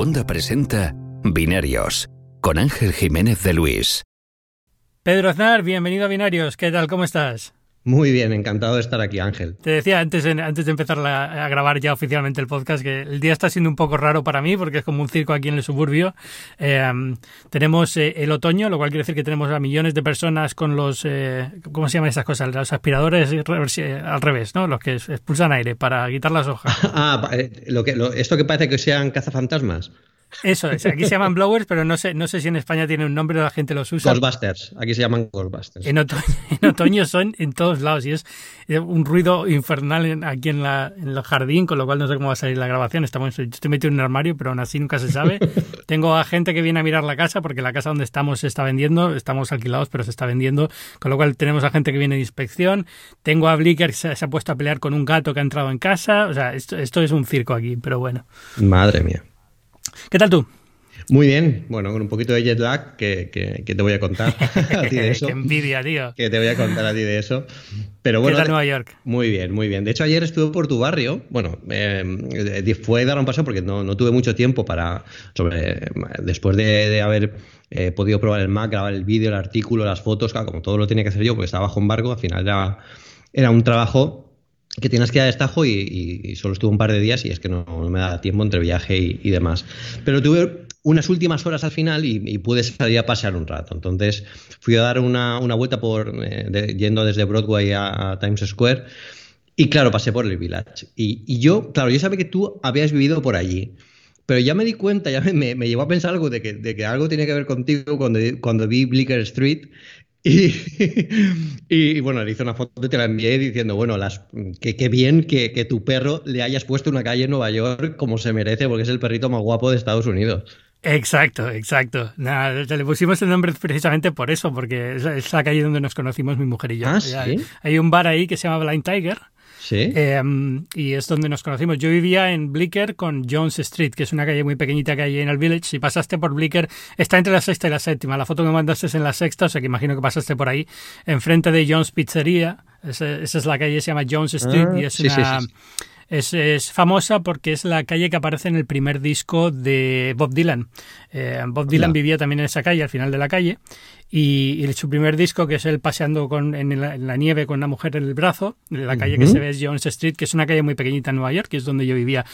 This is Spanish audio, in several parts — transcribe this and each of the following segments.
Segunda presenta Binarios con Ángel Jiménez de Luis. Pedro Aznar, bienvenido a Binarios. ¿Qué tal? ¿Cómo estás? Muy bien, encantado de estar aquí, Ángel. Te decía antes de, antes de empezar a grabar ya oficialmente el podcast que el día está siendo un poco raro para mí porque es como un circo aquí en el suburbio. Eh, tenemos eh, el otoño, lo cual quiere decir que tenemos a millones de personas con los, eh, ¿cómo se llaman esas cosas? Los aspiradores al revés, ¿no? Los que expulsan aire para quitar las hojas. ah, lo que, esto que parece que sean cazafantasmas. Eso es, aquí se llaman blowers, pero no sé, no sé si en España tiene un nombre o la gente los usa. Ghostbusters, aquí se llaman Ghostbusters. En otoño, en otoño son en todos lados y es un ruido infernal aquí en, la, en el jardín, con lo cual no sé cómo va a salir la grabación. Estamos, yo estoy metido en un armario, pero aún así nunca se sabe. Tengo a gente que viene a mirar la casa, porque la casa donde estamos se está vendiendo, estamos alquilados, pero se está vendiendo, con lo cual tenemos a gente que viene de inspección. Tengo a Blicker que se, ha puesto a pelear con un gato que ha entrado en casa. O sea, esto, esto es un circo aquí, pero bueno. Madre mía. ¿Qué tal tú? Muy bien, bueno, con un poquito de jet lag que, que, te voy a contar a ti de eso. Qué envidia, tío. Que te voy a contar a ti de eso. Pero bueno, ¿Qué tal Nueva York? Muy bien, muy bien. De hecho, ayer estuve por tu barrio. Bueno, eh, fue dar un paso porque no, no, tuve mucho tiempo para. Sobre, después de, haber eh, podido probar el Mac, grabar el vídeo, el artículo, las fotos, como todo lo tenía que hacer yo porque estaba bajo embargo, al final era, era un trabajo que tienes que ir a destajo y, solo estuve un par de días y es que no, me da tiempo entre viaje y, demás. Pero tuve unas últimas horas al final y, pude salir a pasear un rato. Entonces fui a dar una, vuelta por eh, yendo desde Broadway a, Times Square y claro, pasé por el Village. Y, yo, claro, yo sabía que tú habías vivido por allí. Pero ya me di cuenta, ya me, me, llevó a pensar algo de que, de que, algo tiene que ver contigo cuando, cuando vi Blicker Street y, y, bueno, le hice una foto y te la envié diciendo, bueno, las, que, bien que, que, tu perro le hayas puesto una calle en Nueva York como se merece, porque es el perrito más guapo de Estados Unidos. Exacto, exacto. Nada, le pusimos el nombre precisamente por eso, porque es la calle donde nos conocimos mi mujer y yo. Ah, ¿sí? Hay un bar ahí que se llama Blind Tiger Sí. Em, y es donde nos conocimos. Yo vivía en Blicker con Jones Street, que es una calle muy pequeñita que hay en el Village. Si pasaste por Blicker, está entre la sexta y la séptima. La foto que mandaste es en la sexta, o sea que imagino que pasaste por ahí, enfrente de Jones Pizzería. Esa, es la calle, se llama Jones Street y es ah, una... Es, famosa porque es la calle que aparece en el primer disco de Bob Dylan. Eh, Bob Dylan vivía también en esa calle, al final de la calle, y, su primer disco, que es él paseando con, en, la, nieve con una mujer en el brazo, la calle que se ve es Jones Street, que es una calle muy pequeñita en Nueva York, que es donde yo vivía.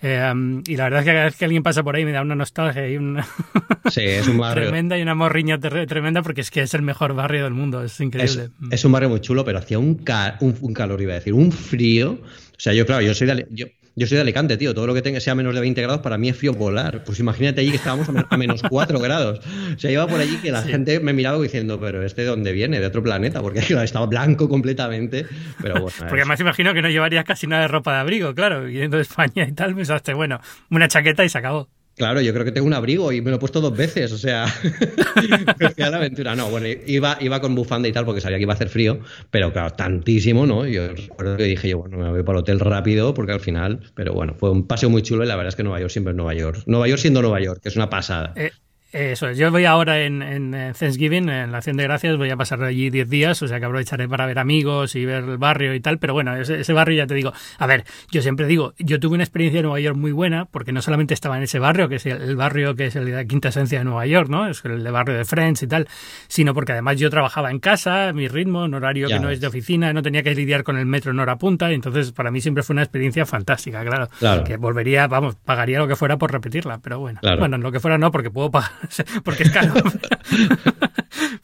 Eh, y la verdad es que cada vez que alguien pasa por ahí me da una nostalgia y una sí, es un barrio. tremenda y una morriña tremenda porque es que es el mejor barrio del mundo, es increíble. Es, un barrio muy chulo, pero hacía un, un, calor, iba a decir, un frío. O sea, yo, claro, yo soy de, yo, yo soy de Alicante, tío. Todo lo que tenga sea menos de 20 grados para mí es frío polar. Pues imagínate allí que estábamos a menos 4 grados. O sea, iba por allí que la gente me miraba diciendo, pero ¿este de dónde viene? ¿De otro planeta? Porque estaba blanco completamente. Pero bueno. Porque además imagino que no llevarías casi nada de ropa de abrigo, claro. Viniendo de España y tal, pensaste, bueno, una chaqueta y se acabó. Claro, yo creo que tengo un abrigo y me lo he puesto dos veces, o sea, la aventura. No, bueno, iba, iba con bufanda y tal porque sabía que iba a hacer frío, pero claro, tantísimo, ¿no? Yo recuerdo que dije yo, bueno, me voy para el hotel rápido porque al final, pero bueno, fue un paseo muy chulo y la verdad es que Nueva York siempre es Nueva York. Nueva York siendo Nueva York, que es una pasada. Eh, eso yo voy ahora en, en, Thanksgiving, en la Acción de Gracias, voy a pasar allí 10 días, o sea que aprovecharé para ver amigos y ver el barrio y tal, pero bueno, ese, barrio ya te digo, a ver, yo siempre digo, yo tuve una experiencia en Nueva York muy buena, porque no solamente estaba en ese barrio, que es el, barrio que es la quinta esencia de Nueva York, ¿no? Es el de barrio de Friends y tal, sino porque además yo trabajaba en casa, mi ritmo, en horario que no es de oficina, no tenía que lidiar con el metro en hora punta, y entonces para mí siempre fue una experiencia fantástica, claro, claro. que volvería, vamos, pagaría lo que fuera por repetirla, pero bueno, bueno, lo que fuera no, porque puedo pagar, porque es caro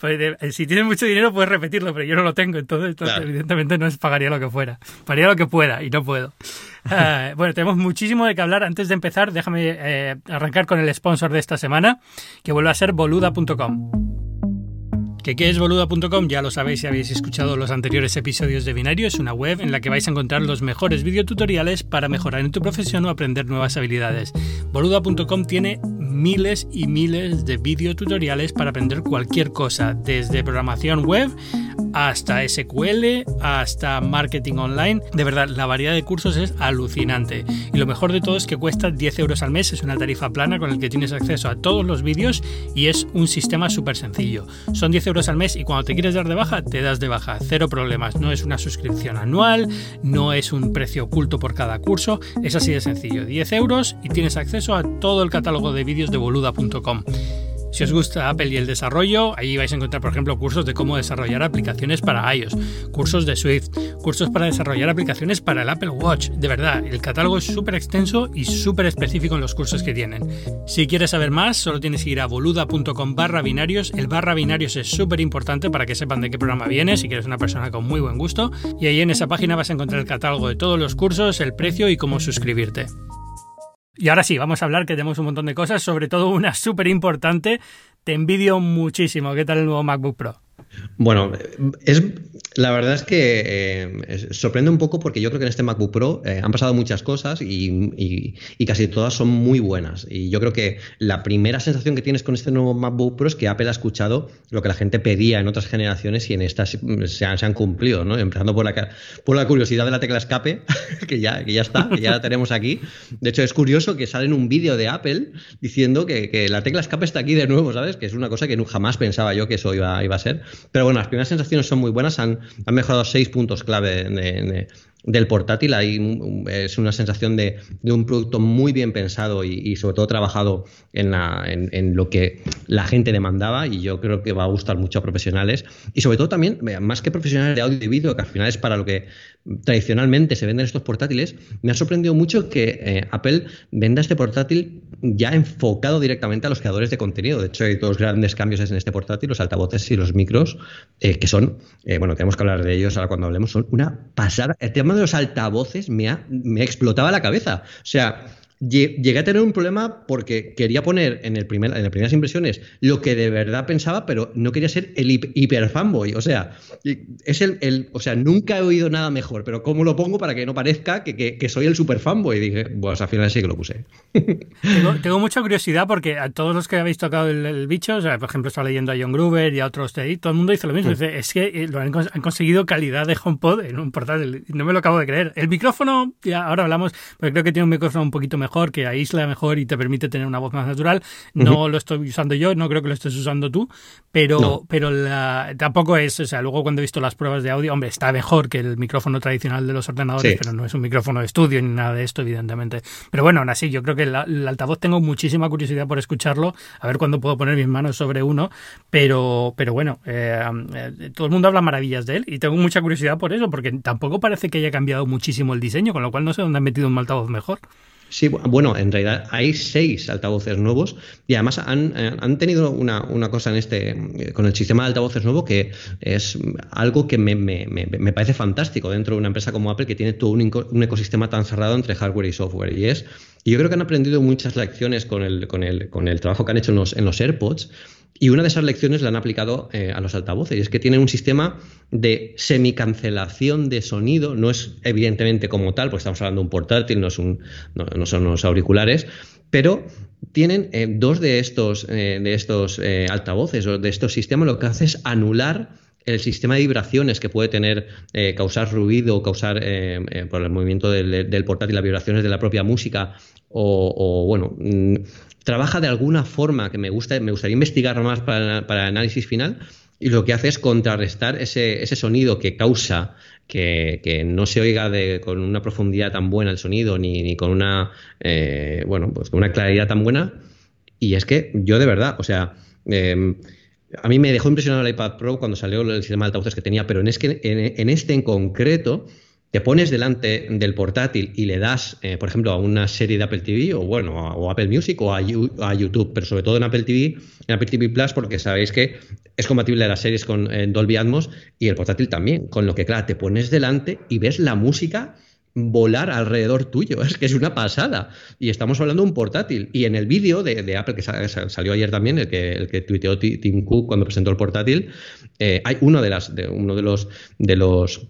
Pues, si tienes mucho dinero puedes repetirlo, pero yo no lo tengo, entonces, evidentemente no es pagaría lo que fuera. Pagaría lo que pueda y no puedo. Ah, bueno, tenemos muchísimo de qué hablar. Antes de empezar, déjame eh, arrancar con el sponsor de esta semana, que vuelve a ser boluda.com. ¿Qué, ¿Qué es boluda.com? Ya lo sabéis si habéis escuchado los anteriores episodios de Binario. Es una web en la que vais a encontrar los mejores videotutoriales para mejorar en tu profesión o aprender nuevas habilidades. Boluda.com tiene miles y miles de videotutoriales para aprender cualquier cosa, desde programación web hasta SQL, hasta marketing online. De verdad, la variedad de cursos es alucinante. Y lo mejor de todo es que cuesta 10 euros al mes, es una tarifa plana con el que tienes acceso a todos los vídeos y es un sistema súper sencillo. Son 10 euros al mes y cuando te quieres dar de baja, te das de baja. Cero problemas. No es una suscripción anual, no es un precio oculto por cada curso, es así de sencillo. 10 euros y tienes acceso a todo el catálogo de vídeos de boluda.com. Si os gusta Apple y el desarrollo, ahí vais a encontrar, por ejemplo, cursos de cómo desarrollar aplicaciones para iOS, cursos de Swift, cursos para desarrollar aplicaciones para el Apple Watch. De verdad, el catálogo es súper extenso y súper específico en los cursos que tienen. Si quieres saber más, solo tienes que ir a boluda.com barra binarios. El barra binarios es súper importante para que sepan de qué programa viene, si quieres una persona con muy buen gusto. Y ahí en esa página vas a encontrar el catálogo de todos los cursos, el precio y cómo suscribirte. Y ahora sí, vamos a hablar que tenemos un montón de cosas, sobre todo una súper importante. Te envidio muchísimo. ¿Qué tal el nuevo MacBook Pro? Bueno, es, la verdad es que eh, sorprende un poco porque yo creo que en este MacBook Pro eh, han pasado muchas cosas y, casi todas son muy buenas. Y yo creo que la primera sensación que tienes con este nuevo MacBook Pro es que Apple ha escuchado lo que la gente pedía en otras generaciones y en estas se han, cumplido, ¿no? Empezando por la, por la curiosidad de la tecla escape, que ya, que ya está, que ya la tenemos aquí. De hecho, es curioso que sale en un vídeo de Apple diciendo que, la tecla escape está aquí de nuevo, ¿sabes? Que es una cosa que jamás pensaba yo que eso iba, iba a ser. Pero bueno, las primeras sensaciones son muy buenas, han, mejorado seis puntos clave de, del portátil. Hay, es una sensación de, un producto muy bien pensado y, sobre todo trabajado en, en, lo que la gente demandaba y yo creo que va a gustar mucho a profesionales y sobre todo también, más que profesionales de audio y vídeo, que al final es para lo que tradicionalmente se venden estos portátiles, me ha sorprendido mucho que eh, Apple venda este portátil ya enfocado directamente a los creadores de contenido. De hecho, hay dos grandes cambios en este portátil, los altavoces y los micros, eh, que son, eh, bueno, tenemos que hablar de ellos ahora cuando hablemos, son una pasada. El tema de los altavoces me, ha, me explotaba la cabeza. O sea, llegué a tener un problema porque quería poner en, el primer, en las primeras impresiones lo que de verdad pensaba, pero no quería ser el hiper fanboy. O sea, es el, o sea, nunca he oído nada mejor, pero ¿cómo lo pongo para que no parezca que, soy el super fanboy? Y dije, pues al final sí que lo puse. Tengo, mucha curiosidad porque a todos los que habéis tocado el, bicho, o sea, por ejemplo, estaba leyendo a John Gruber y a otros de ahí, todo el mundo dice lo mismo. Dice, es que eh, lo han, conseguido calidad de HomePod en un portátil. No me lo acabo de creer. El micrófono, ya ahora hablamos, pero creo que tiene un micrófono un poquito mejor mejor, que aísla mejor y te permite tener una voz más natural. No lo estoy usando yo, no creo que lo estés usando tú, pero, pero tampoco es, o sea, luego cuando he visto las pruebas de audio, hombre, está mejor que el micrófono tradicional de los ordenadores, pero no es un micrófono de estudio ni nada de esto, evidentemente. Pero bueno, aún así, yo creo que el altavoz tengo muchísima curiosidad por escucharlo, a ver cuándo puedo poner mis manos sobre uno, pero, pero bueno, eh, eh, todo el mundo habla maravillas de él y tengo mucha curiosidad por eso, porque tampoco parece que haya cambiado muchísimo el diseño, con lo cual no sé dónde han metido un altavoz mejor. Sí, bueno, en realidad hay seis altavoces nuevos y además han, eh, tenido una, cosa en este eh, con el sistema de altavoces nuevo que es algo que me, parece fantástico dentro de una empresa como Apple que tiene todo un, ecosistema tan cerrado entre hardware y software. Y es, y yo creo que han aprendido muchas lecciones con el, con el, con el trabajo que han hecho en los, en los AirPods y una de esas lecciones la han aplicado eh, a los altavoces, y es que tienen un sistema de semicancelación de sonido, no es evidentemente como tal, porque estamos hablando de un portátil, no, es un, son unos auriculares, pero tienen eh, dos de estos, eh, de estos altavoces o de estos sistemas, lo que hace es anular el sistema de vibraciones que puede tener, causar ruido o causar por el movimiento del, portátil las vibraciones de la propia música o, bueno, mm, trabaja de alguna forma que me, gusta, me gustaría investigar más para, el análisis final y lo que hace es contrarrestar ese, sonido que causa que, no se oiga con una profundidad tan buena el sonido ni, con una eh, bueno pues con una claridad tan buena. Y es que yo de verdad o sea em, a mí me dejó impresionado el iPad Pro cuando salió el sistema de altavoces que tenía pero que, en este en concreto te pones delante del portátil y le das, eh, por ejemplo, a una serie de Apple TV o bueno, o Apple Music o a, YouTube, pero sobre todo en Apple TV, en Apple TV Plus, porque sabéis que es compatible las series con Dolby Atmos y el portátil también, con lo que claro, te pones delante y ves la música volar alrededor tuyo, es que es una pasada. Y estamos hablando de un portátil. Y en el vídeo de, Apple que salió ayer también, el que, el que tuiteó Tim Cook cuando presentó el portátil, eh, hay uno de las, de, uno de los de los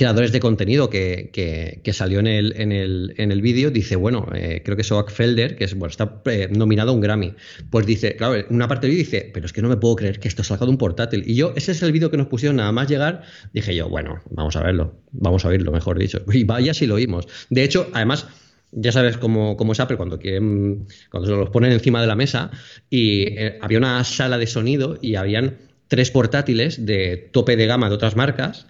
creadores de contenido que, que, salió en el, en el, en el vídeo, dice, bueno, eh, creo que Soak Felder, que es, bueno, está eh, nominado a un Grammy, pues dice, claro, una parte del vídeo dice, pero es que no me puedo creer que esto salga de un portátil. Y yo, ese es el vídeo que nos pusieron nada más llegar, dije yo, bueno, vamos a verlo, vamos a oírlo, mejor dicho. Y vaya si lo oímos. De hecho, además, ya sabes cómo, cómo es Apple cuando quieren, cuando se los ponen encima de la mesa y eh, había una sala de sonido y habían tres portátiles de tope de gama de otras marcas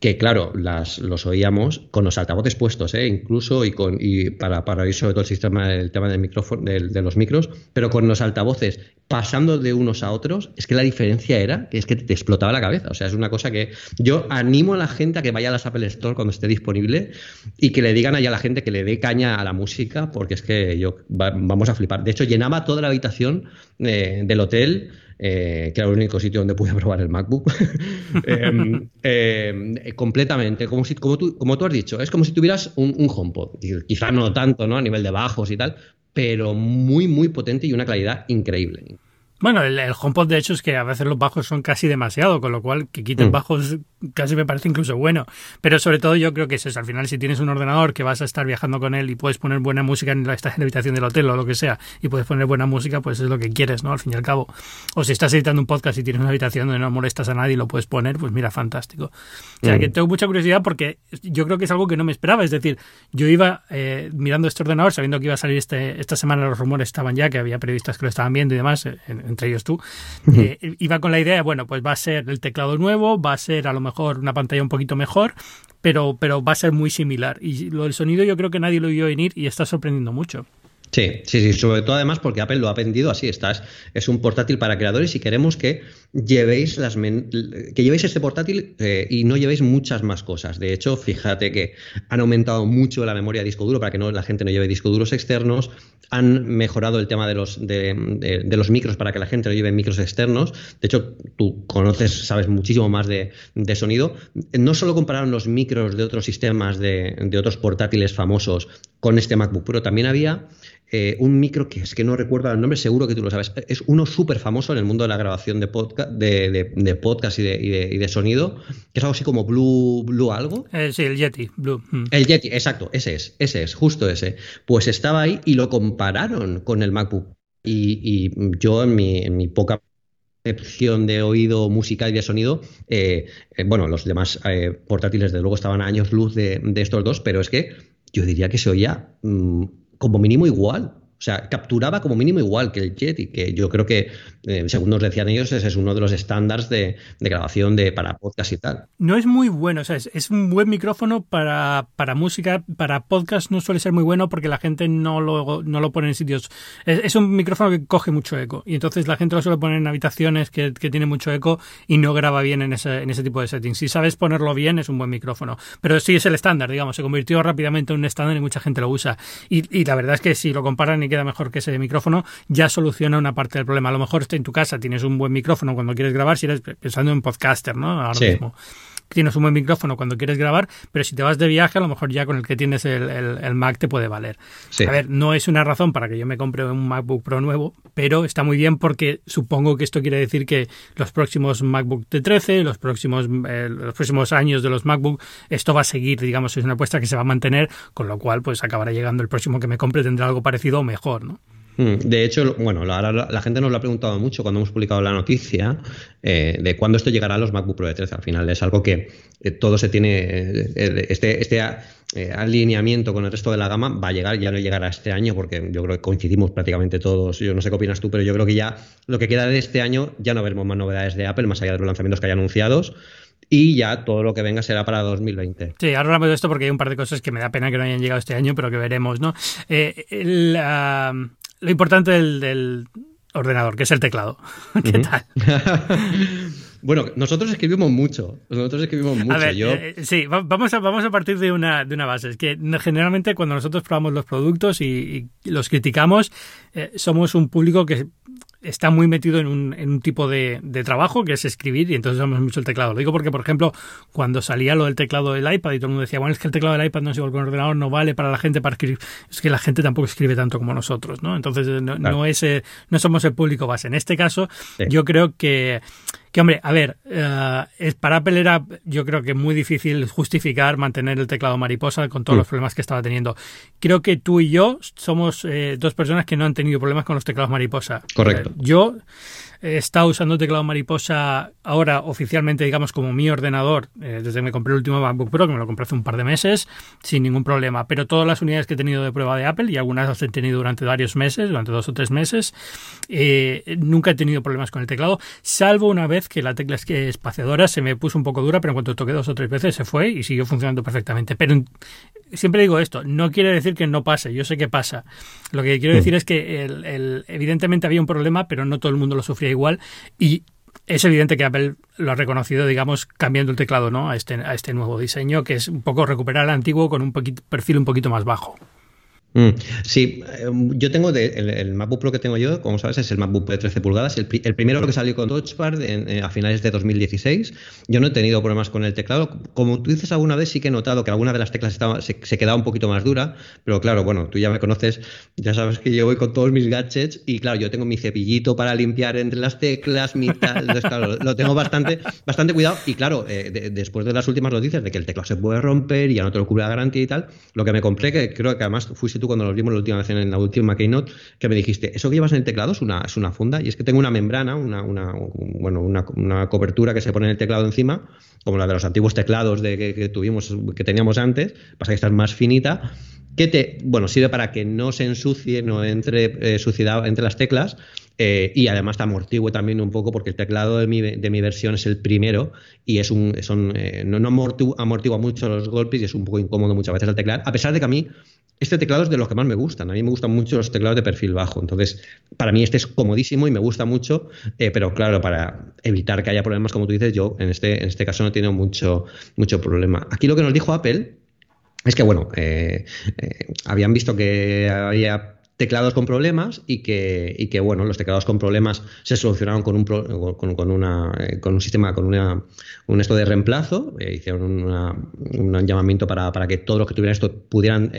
que claro, las, los oíamos con los altavoces puestos, ¿eh? incluso y, con, y para, para oír sobre todo el sistema, el tema del micrófono, de, los micros, pero con los altavoces pasando de unos a otros, es que la diferencia era que es que te explotaba la cabeza. O sea, es una cosa que yo animo a la gente a que vaya a las Apple Store cuando esté disponible y que le digan ahí a la gente que le dé caña a la música, porque es que yo vamos a flipar. De hecho, llenaba toda la habitación eh, del hotel eh, que era el único sitio donde pude probar el MacBook, em, em, completamente, como, si, como, tú, como tú has dicho, es como si tuvieras un, un HomePod, quizá no tanto ¿no? a nivel de bajos y tal, pero muy, muy potente y una calidad increíble. Bueno, el, HomePod de hecho es que a veces los bajos son casi demasiado, con lo cual que quiten mm. bajos casi me parece incluso bueno. Pero sobre todo yo creo que es eso. Al final, si tienes un ordenador que vas a estar viajando con él y puedes poner buena música en la, estás en la habitación del hotel o lo que sea, y puedes poner buena música, pues es lo que quieres, ¿no? Al fin y al cabo. O si estás editando un podcast y tienes una habitación donde no molestas a nadie y lo puedes poner, pues mira, fantástico. O sea, que mm. tengo mucha curiosidad porque yo creo que es algo que no me esperaba. Es decir, yo iba eh, mirando este ordenador sabiendo que iba a salir este, esta semana, los rumores estaban ya, que había periodistas que lo estaban viendo y demás, eh, entre ellos tú. Eh, iba con la idea, bueno, pues va a ser el teclado nuevo, va a ser a lo mejor una pantalla un poquito mejor, pero, pero va a ser muy similar. Y lo del sonido yo creo que nadie lo vio venir y está sorprendiendo mucho. Sí, sí, sí, sobre todo además porque Apple lo ha vendido así, estás, es un portátil para creadores y queremos que llevéis las que llevéis este portátil eh, y no llevéis muchas más cosas. De hecho, fíjate que han aumentado mucho la memoria de disco duro para que no, la gente no lleve discos duros externos, han mejorado el tema de los, de, los micros para que la gente no lleve micros externos. De hecho, tú conoces, sabes muchísimo más de, sonido. No solo compararon los micros de otros sistemas, de, de otros portátiles famosos con este MacBook Pro, también había eh, un micro que es que no recuerdo el nombre, seguro que tú lo sabes. Es uno súper famoso en el mundo de la grabación de podcast, de, podcast y de, sonido, que es algo así como Blue, Blue algo. Eh, sí, el Yeti, Blue. Mm. El Yeti, exacto, ese es, ese es, justo ese. Pues estaba ahí y lo compararon con el MacBook. Y, yo en mi, en mi poca percepción de oído musical y de sonido, eh, bueno, los demás portátiles de luego estaban a años luz de, estos dos, pero es que yo diría que se oía mm, como mínimo igual. O sea, capturaba como mínimo igual que el Jet y que yo creo que, eh, según nos decían ellos, ese es uno de los estándares de, grabación de, para podcast y tal. No es muy bueno, o sea, es, un buen micrófono para, para, música, para podcast no suele ser muy bueno porque la gente no lo, no lo pone en sitios... Es, un micrófono que coge mucho eco y entonces la gente lo suele poner en habitaciones que, que tienen mucho eco y no graba bien en ese, en ese tipo de settings. Si sabes ponerlo bien, es un buen micrófono. Pero sí es el estándar, digamos, se convirtió rápidamente en un estándar y mucha gente lo usa. Y, y la verdad es que si lo comparan y queda mejor que ese micrófono, ya soluciona una parte del problema. A lo mejor en tu casa tienes un buen micrófono cuando quieres grabar, si eres pensando en podcaster, ¿no? Ahora mismo tienes un buen micrófono cuando quieres grabar, pero si te vas de viaje, a lo mejor ya con el que tienes el, Mac te puede valer. A ver, no es una razón para que yo me compre un MacBook Pro nuevo, pero está muy bien porque supongo que esto quiere decir que los próximos MacBook de 13, los próximos, eh, los próximos años de los MacBook, esto va a seguir, digamos, es una apuesta que se va a mantener, con lo cual pues acabará llegando el próximo que me compre, tendrá algo parecido o mejor, ¿no? Mm, de hecho, bueno, la, gente nos lo ha preguntado mucho cuando hemos publicado la noticia eh, de cuándo esto llegará a los MacBook Pro de 13. Al final es algo que eh, todo se tiene, eh, este, este alineamiento con el resto de la gama va a llegar, ya no llegará este año porque yo creo que coincidimos prácticamente todos. Yo no sé qué opinas tú, pero yo creo que ya lo que queda de este año ya no veremos más novedades de Apple más allá de los lanzamientos que hay anunciados y ya todo lo que venga será para 2020. Sí, ahora hablamos de esto porque hay un par de cosas que me da pena que no hayan llegado este año, pero que veremos, ¿no? el, lo importante del, ordenador, que es el teclado. ¿Qué tal? bueno, nosotros escribimos mucho. Nosotros escribimos mucho. Eh, sí, vamos a, vamos a partir de una, de una base. Es que generalmente cuando nosotros probamos los productos y, los criticamos, eh, somos un público que está muy metido en un, en un tipo de, de, trabajo que es escribir y entonces usamos mucho el teclado. Lo digo porque, por ejemplo, cuando salía lo del teclado del iPad y todo el mundo decía, bueno, es que el teclado del iPad no es igual que un ordenador, no vale para la gente para escribir. Es que la gente tampoco escribe tanto como nosotros, ¿no? Entonces no, no es, no somos el público base. En este caso, yo creo que Que hombre, a ver, eh, para Apple era yo creo que muy difícil justificar mantener el teclado mariposa con todos mm. los problemas que estaba teniendo. Creo que tú y yo somos eh, dos personas que no han tenido problemas con los teclados mariposa. Correcto. yo He estado usando teclado mariposa ahora oficialmente, digamos, como mi ordenador, eh, desde que me compré el último MacBook Pro, que me lo compré hace un par de meses, sin ningún problema. Pero todas las unidades que he tenido de prueba de Apple, y algunas las he tenido durante varios meses, durante dos o tres meses, eh, nunca he tenido problemas con el teclado, salvo una vez que la tecla espaciadora se me puso un poco dura, pero en cuanto toqué dos o tres veces se fue y siguió funcionando perfectamente. Pero siempre digo esto, no quiere decir que no pase, yo sé que pasa. Lo que quiero mm. decir es que el, evidentemente había un problema, pero no todo el mundo lo sufría igual y es evidente que Apple lo ha reconocido, digamos, cambiando el teclado ¿no? a, este, a este nuevo diseño, que es un poco recuperar el antiguo con un perfil un poquito más bajo. Mm, sí, em, yo tengo el, MacBook Pro que tengo yo, como sabes, es el MacBook de 13 pulgadas, el, primero que salió con Touch Bar a finales de 2016. Yo no he tenido problemas con el teclado. Como tú dices alguna vez, sí que he notado que alguna de las teclas estaba, se, quedaba un poquito más dura, pero claro, bueno, tú ya me conoces, ya sabes que yo voy con todos mis gadgets y claro, yo tengo mi cepillito para limpiar entre las teclas, mi tal, claro, lo tengo bastante, bastante cuidado y claro, eh, después de las últimas noticias de que el teclado se puede romper y ya no te lo cubre la garantía y tal, lo que me compré, que creo que además fuiste cuando nos vimos la última vez en la última keynote, que me dijiste, eso que llevas en el teclado es una, es una funda, y es que tengo una membrana, una, una bueno, una, cobertura que se pone en el teclado encima, como la de los antiguos teclados de, que, tuvimos, que teníamos antes, pasa que esta es más finita, que te, bueno, sirve para que no se ensucie, no entre eh, suciedad entre las teclas, eh, y además te amortigue también un poco porque el teclado de mi, de mi versión es el primero y es un, son, eh, no, no amortigua, mucho los golpes y es un poco incómodo muchas veces al teclar, a pesar de que a mí este teclado es de los que más me gustan. A mí me gustan mucho los teclados de perfil bajo. Entonces, para mí este es comodísimo y me gusta mucho, eh, pero claro, para evitar que haya problemas, como tú dices, yo en este, en este caso no tengo mucho, mucho problema. Aquí lo que nos dijo Apple es que, bueno, eh, eh, habían visto que había teclados con problemas y que, y que, bueno, los teclados con problemas se solucionaron con un, con, con, una, con un sistema, con una, un esto de reemplazo, hicieron un llamamiento para, para, que todos los que tuvieran esto pudieran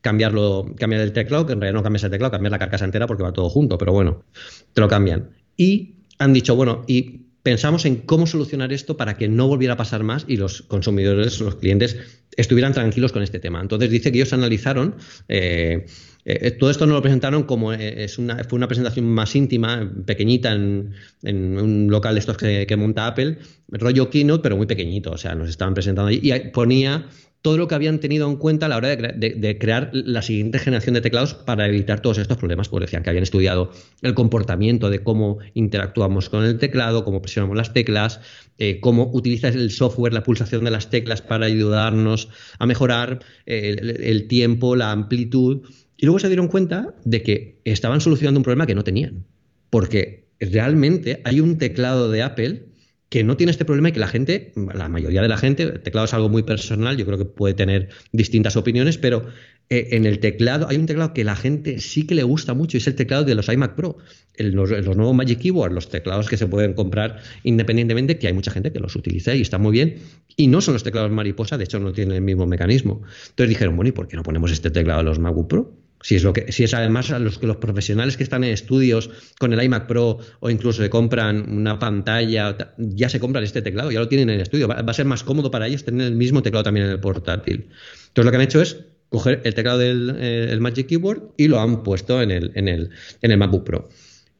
cambiarlo, cambiar el teclado, que en realidad no cambias el teclado, cambias la carcasa entera porque va todo junto, pero bueno, te lo cambian. Y han dicho, bueno, y pensamos en cómo solucionar esto para que no volviera a pasar más y los consumidores, los clientes, estuvieran tranquilos con este tema. Entonces dice que ellos analizaron, eh, eh, todo esto nos lo presentaron como eh, es una, fue una presentación más íntima, pequeñita, en, un local de estos que, monta Apple, rollo keynote, pero muy pequeñito, o sea, nos estaban presentando y ponía todo lo que habían tenido en cuenta a la hora de, crear la siguiente generación de teclados para evitar todos estos problemas, porque decían que habían estudiado el comportamiento de cómo interactuamos con el teclado, cómo presionamos las teclas, eh, cómo utiliza el software, la pulsación de las teclas para ayudarnos a mejorar eh, el, tiempo, la amplitud. Y luego se dieron cuenta de que estaban solucionando un problema que no tenían, porque realmente hay un teclado de Apple que no tiene este problema y que la gente, la mayoría de la gente, el teclado es algo muy personal, yo creo que puede tener distintas opiniones, pero eh, en el teclado hay un teclado que la gente sí que le gusta mucho y es el teclado de los iMac Pro, los, nuevos Magic Keyboard, los teclados que se pueden comprar independientemente, que hay mucha gente que los utiliza y está muy bien, y no son los teclados mariposa, de hecho no tienen el mismo mecanismo. Entonces dijeron, bueno, ¿y por qué no ponemos este teclado a los MacBook Pro? Si es, que, además a los, profesionales que están en estudios con el iMac Pro o incluso se compran una pantalla, ya se compran este teclado, ya lo tienen en el estudio. Va, a ser más cómodo para ellos tener el mismo teclado también en el portátil. Entonces lo que han hecho es coger el teclado del eh, Magic Keyboard y lo han puesto en el, en el, en el MacBook Pro.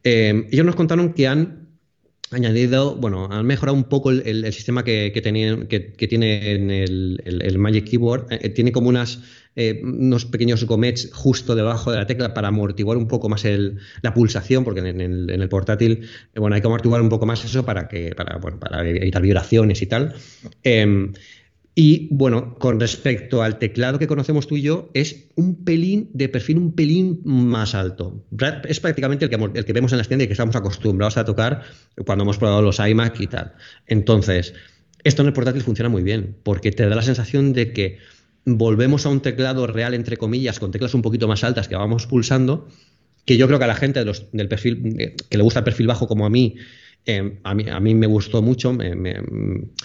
Eh, ellos nos contaron que han añadido, bueno, han mejorado un poco el, sistema que, que, que, tiene en el, Magic Keyboard. Eh, tiene como unas, eh, unos pequeños gomets justo debajo de la tecla para amortiguar un poco más la pulsación, porque en, el, portátil, eh, bueno, hay que amortiguar un poco más eso para, que, para, para evitar vibraciones y tal. Em, y bueno, con respecto al teclado que conocemos tú y yo, es un pelín de perfil un pelín más alto. Es prácticamente el que, el que vemos en las tiendas y que estamos acostumbrados a tocar cuando hemos probado los iMac y tal. Entonces, esto en el portátil funciona muy bien, porque te da la sensación de que volvemos a un teclado real, entre comillas, con teclas un poquito más altas que vamos pulsando, que yo creo que a la gente del perfil, que le gusta el perfil bajo como a mí, Em, a, mí, me gustó mucho,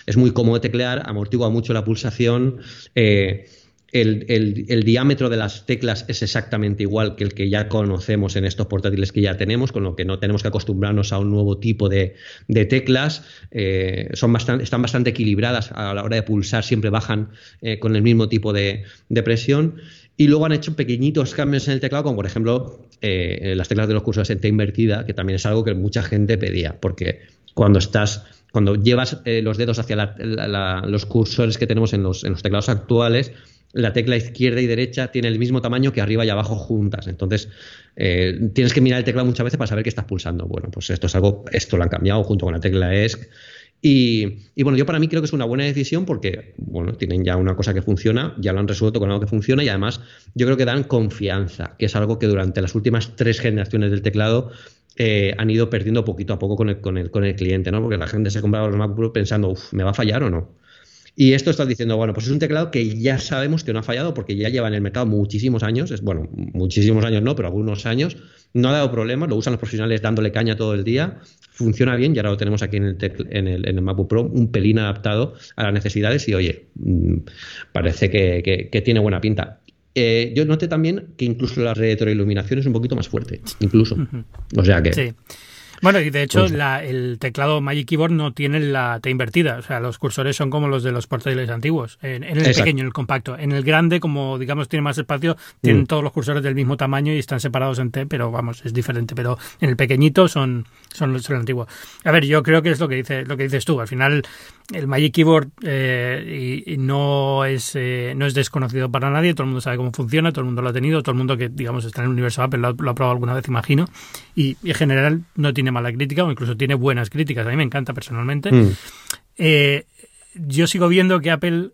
es muy cómodo teclear, amortigua mucho la pulsación. Eh, el, diámetro de las teclas es exactamente igual que el que ya conocemos en estos portátiles que ya tenemos, con lo que no tenemos que acostumbrarnos a un nuevo tipo de, teclas. Eh, son bastante, están bastante equilibradas a la hora de pulsar, siempre bajan eh, con el mismo tipo de, presión. Y luego han hecho pequeñitos cambios en el teclado, como por ejemplo eh, las teclas de los cursores en T invertida, que también es algo que mucha gente pedía, porque cuando estás cuando llevas los dedos hacia los cursores que tenemos en los, en los teclados actuales, la tecla izquierda y derecha tiene el mismo tamaño que arriba y abajo juntas. Entonces, eh, tienes que mirar el teclado muchas veces para saber qué estás pulsando. Bueno, pues esto es algo, esto lo han cambiado junto con la tecla ESC. Y, bueno, yo para mí creo que es una buena decisión porque, bueno, tienen ya una cosa que funciona, ya lo han resuelto con algo que funciona y además yo creo que dan confianza, que es algo que durante las últimas tres generaciones del teclado eh, han ido perdiendo poquito a poco con el, con el, con el cliente, ¿no? Porque la gente se ha comprado los MacBook pensando, uff, ¿me va a fallar o no? Y esto está diciendo, bueno, pues es un teclado que ya sabemos que no ha fallado porque ya lleva en el mercado muchísimos años, es, bueno, muchísimos años no, pero algunos años, no ha dado problemas, lo usan los profesionales dándole caña todo el día, funciona bien y ahora lo tenemos aquí en el, en el, en el MacBook Pro, un pelín adaptado a las necesidades y oye, mm, parece que, tiene buena pinta. Eh, yo noté también que incluso la retroiluminación es un poquito más fuerte, incluso. O sea que... Sí. Bueno, y de hecho pues el teclado Magic Keyboard no tiene la T invertida, o sea, los cursores son como los de los portátiles antiguos, en, el pequeño, en el compacto. En el grande, como digamos tiene más espacio, tienen mm. todos los cursores del mismo tamaño y están separados en T, pero vamos, es diferente. Pero en el pequeñito son, son los antiguos. A ver, yo creo que es lo que dice, lo que dices tú. Al final, el Magic Keyboard eh, y, no es eh, no es desconocido para nadie, todo el mundo sabe cómo funciona, todo el mundo lo ha tenido, todo el mundo que digamos está en el universo Apple lo, ha probado alguna vez, imagino, y, en general no tiene mala crítica o incluso tiene buenas críticas. A mí me encanta personalmente. Mm. Eh, yo sigo viendo que Apple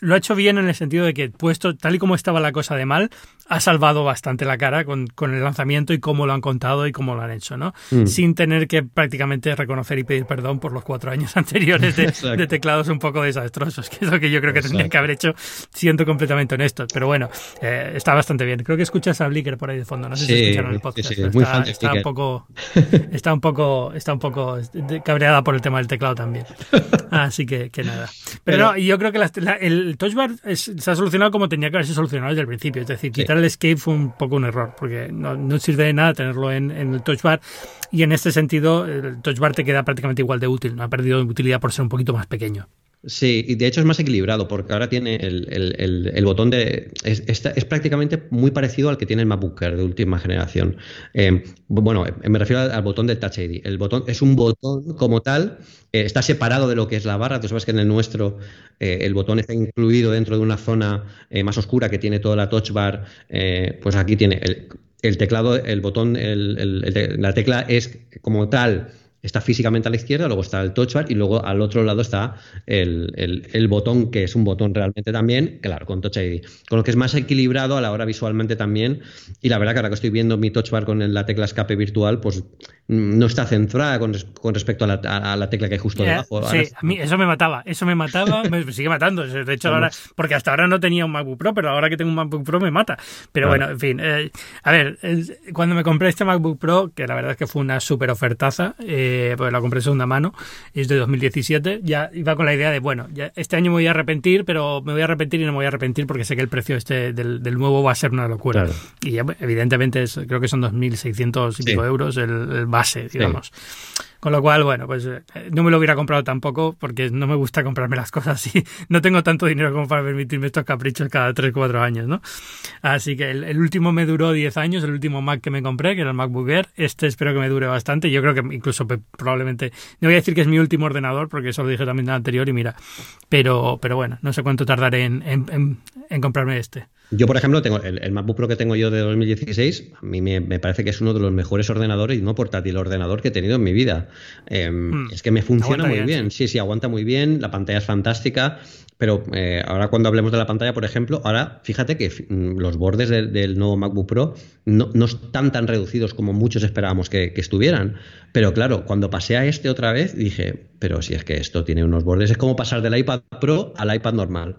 lo ha hecho bien en el sentido de que, puesto tal y como estaba la cosa de mal, ha salvado bastante la cara con, con el lanzamiento y cómo lo han contado y cómo lo han hecho, ¿no? Mm. Sin tener que prácticamente reconocer y pedir perdón por los cuatro años anteriores de, teclados un poco desastrosos, que es lo que yo creo que tendría que haber hecho, siendo completamente honestos. Pero bueno, eh, está bastante bien. Creo que escuchas a Blicker por ahí de fondo, no sé si escucharon el podcast. está, está un poco, está un poco, está un poco cabreada por el tema del teclado también. Así que, que nada. Pero, no, yo creo que el touch bar se ha solucionado como tenía que haberse solucionado desde el principio. Es decir, quitar el escape fue un poco un error, porque no, sirve de nada tenerlo en, el touch bar. Y en este sentido, el touch bar te queda prácticamente igual de útil. No ha perdido utilidad por ser un poquito más pequeño. Sí, y de hecho es más equilibrado porque ahora tiene el, botón de... Es, es, prácticamente muy parecido al que tiene el MacBook Air de última generación. Eh, bueno, me refiero al, botón del Touch ID. El botón es un botón como tal, eh, está separado de lo que es la barra. Tú sabes que en el nuestro eh, el botón está incluido dentro de una zona más oscura que tiene toda la touch bar. pues aquí tiene el, teclado, el botón, la tecla es como tal está físicamente a la izquierda, luego está el touch bar y luego al otro lado está el, botón, que es un botón realmente también, claro, con Touch ID. Con lo que es más equilibrado a la hora visualmente también. Y la verdad que ahora que estoy viendo mi touch bar con la tecla escape virtual, pues no está centrada con, respecto a la, tecla que hay justo debajo. Sí, a mí eso me mataba, eso me mataba, me sigue matando. De hecho, ahora, porque hasta ahora no tenía un MacBook Pro, pero ahora que tengo un MacBook Pro me mata. Pero bueno, en fin. Eh, a ver, cuando me compré este MacBook Pro, que la verdad es que fue una súper ofertaza, eh, pues la compré segunda mano, es de 2017, ya iba con la idea de, bueno, ya este año me voy a arrepentir, pero me voy a arrepentir y no me voy a arrepentir porque sé que el precio este del, nuevo va a ser una locura. Y evidentemente creo que son 2.600 y pico euros el, el base, digamos. Con lo cual, bueno, pues eh, no me lo hubiera comprado tampoco porque no me gusta comprarme las cosas así. No tengo tanto dinero como para permitirme estos caprichos cada 3 4 años, ¿no? Así que el, último me duró 10 años, el último Mac que me compré, que era el MacBook Air. Este espero que me dure bastante. Yo creo que incluso probablemente, no voy a decir que es mi último ordenador porque eso lo dije también en el anterior y mira, pero, pero bueno, no sé cuánto tardaré en, en comprarme este. Yo, por ejemplo, tengo el, MacBook Pro que tengo yo de 2016, a mí me, parece que es uno de los mejores ordenadores, y no portátil, ordenador que he tenido en mi vida. Em, hmm. Es que me funciona muy bien. Sí. sí, aguanta muy bien, la pantalla es fantástica, pero eh, ahora cuando hablemos de la pantalla, por ejemplo, ahora fíjate que mm, los bordes del nuevo MacBook Pro no, están tan reducidos como muchos esperábamos que, que, estuvieran. Pero claro, cuando pasé a este otra vez, dije, pero si es que esto tiene unos bordes, es como pasar del iPad Pro al iPad normal.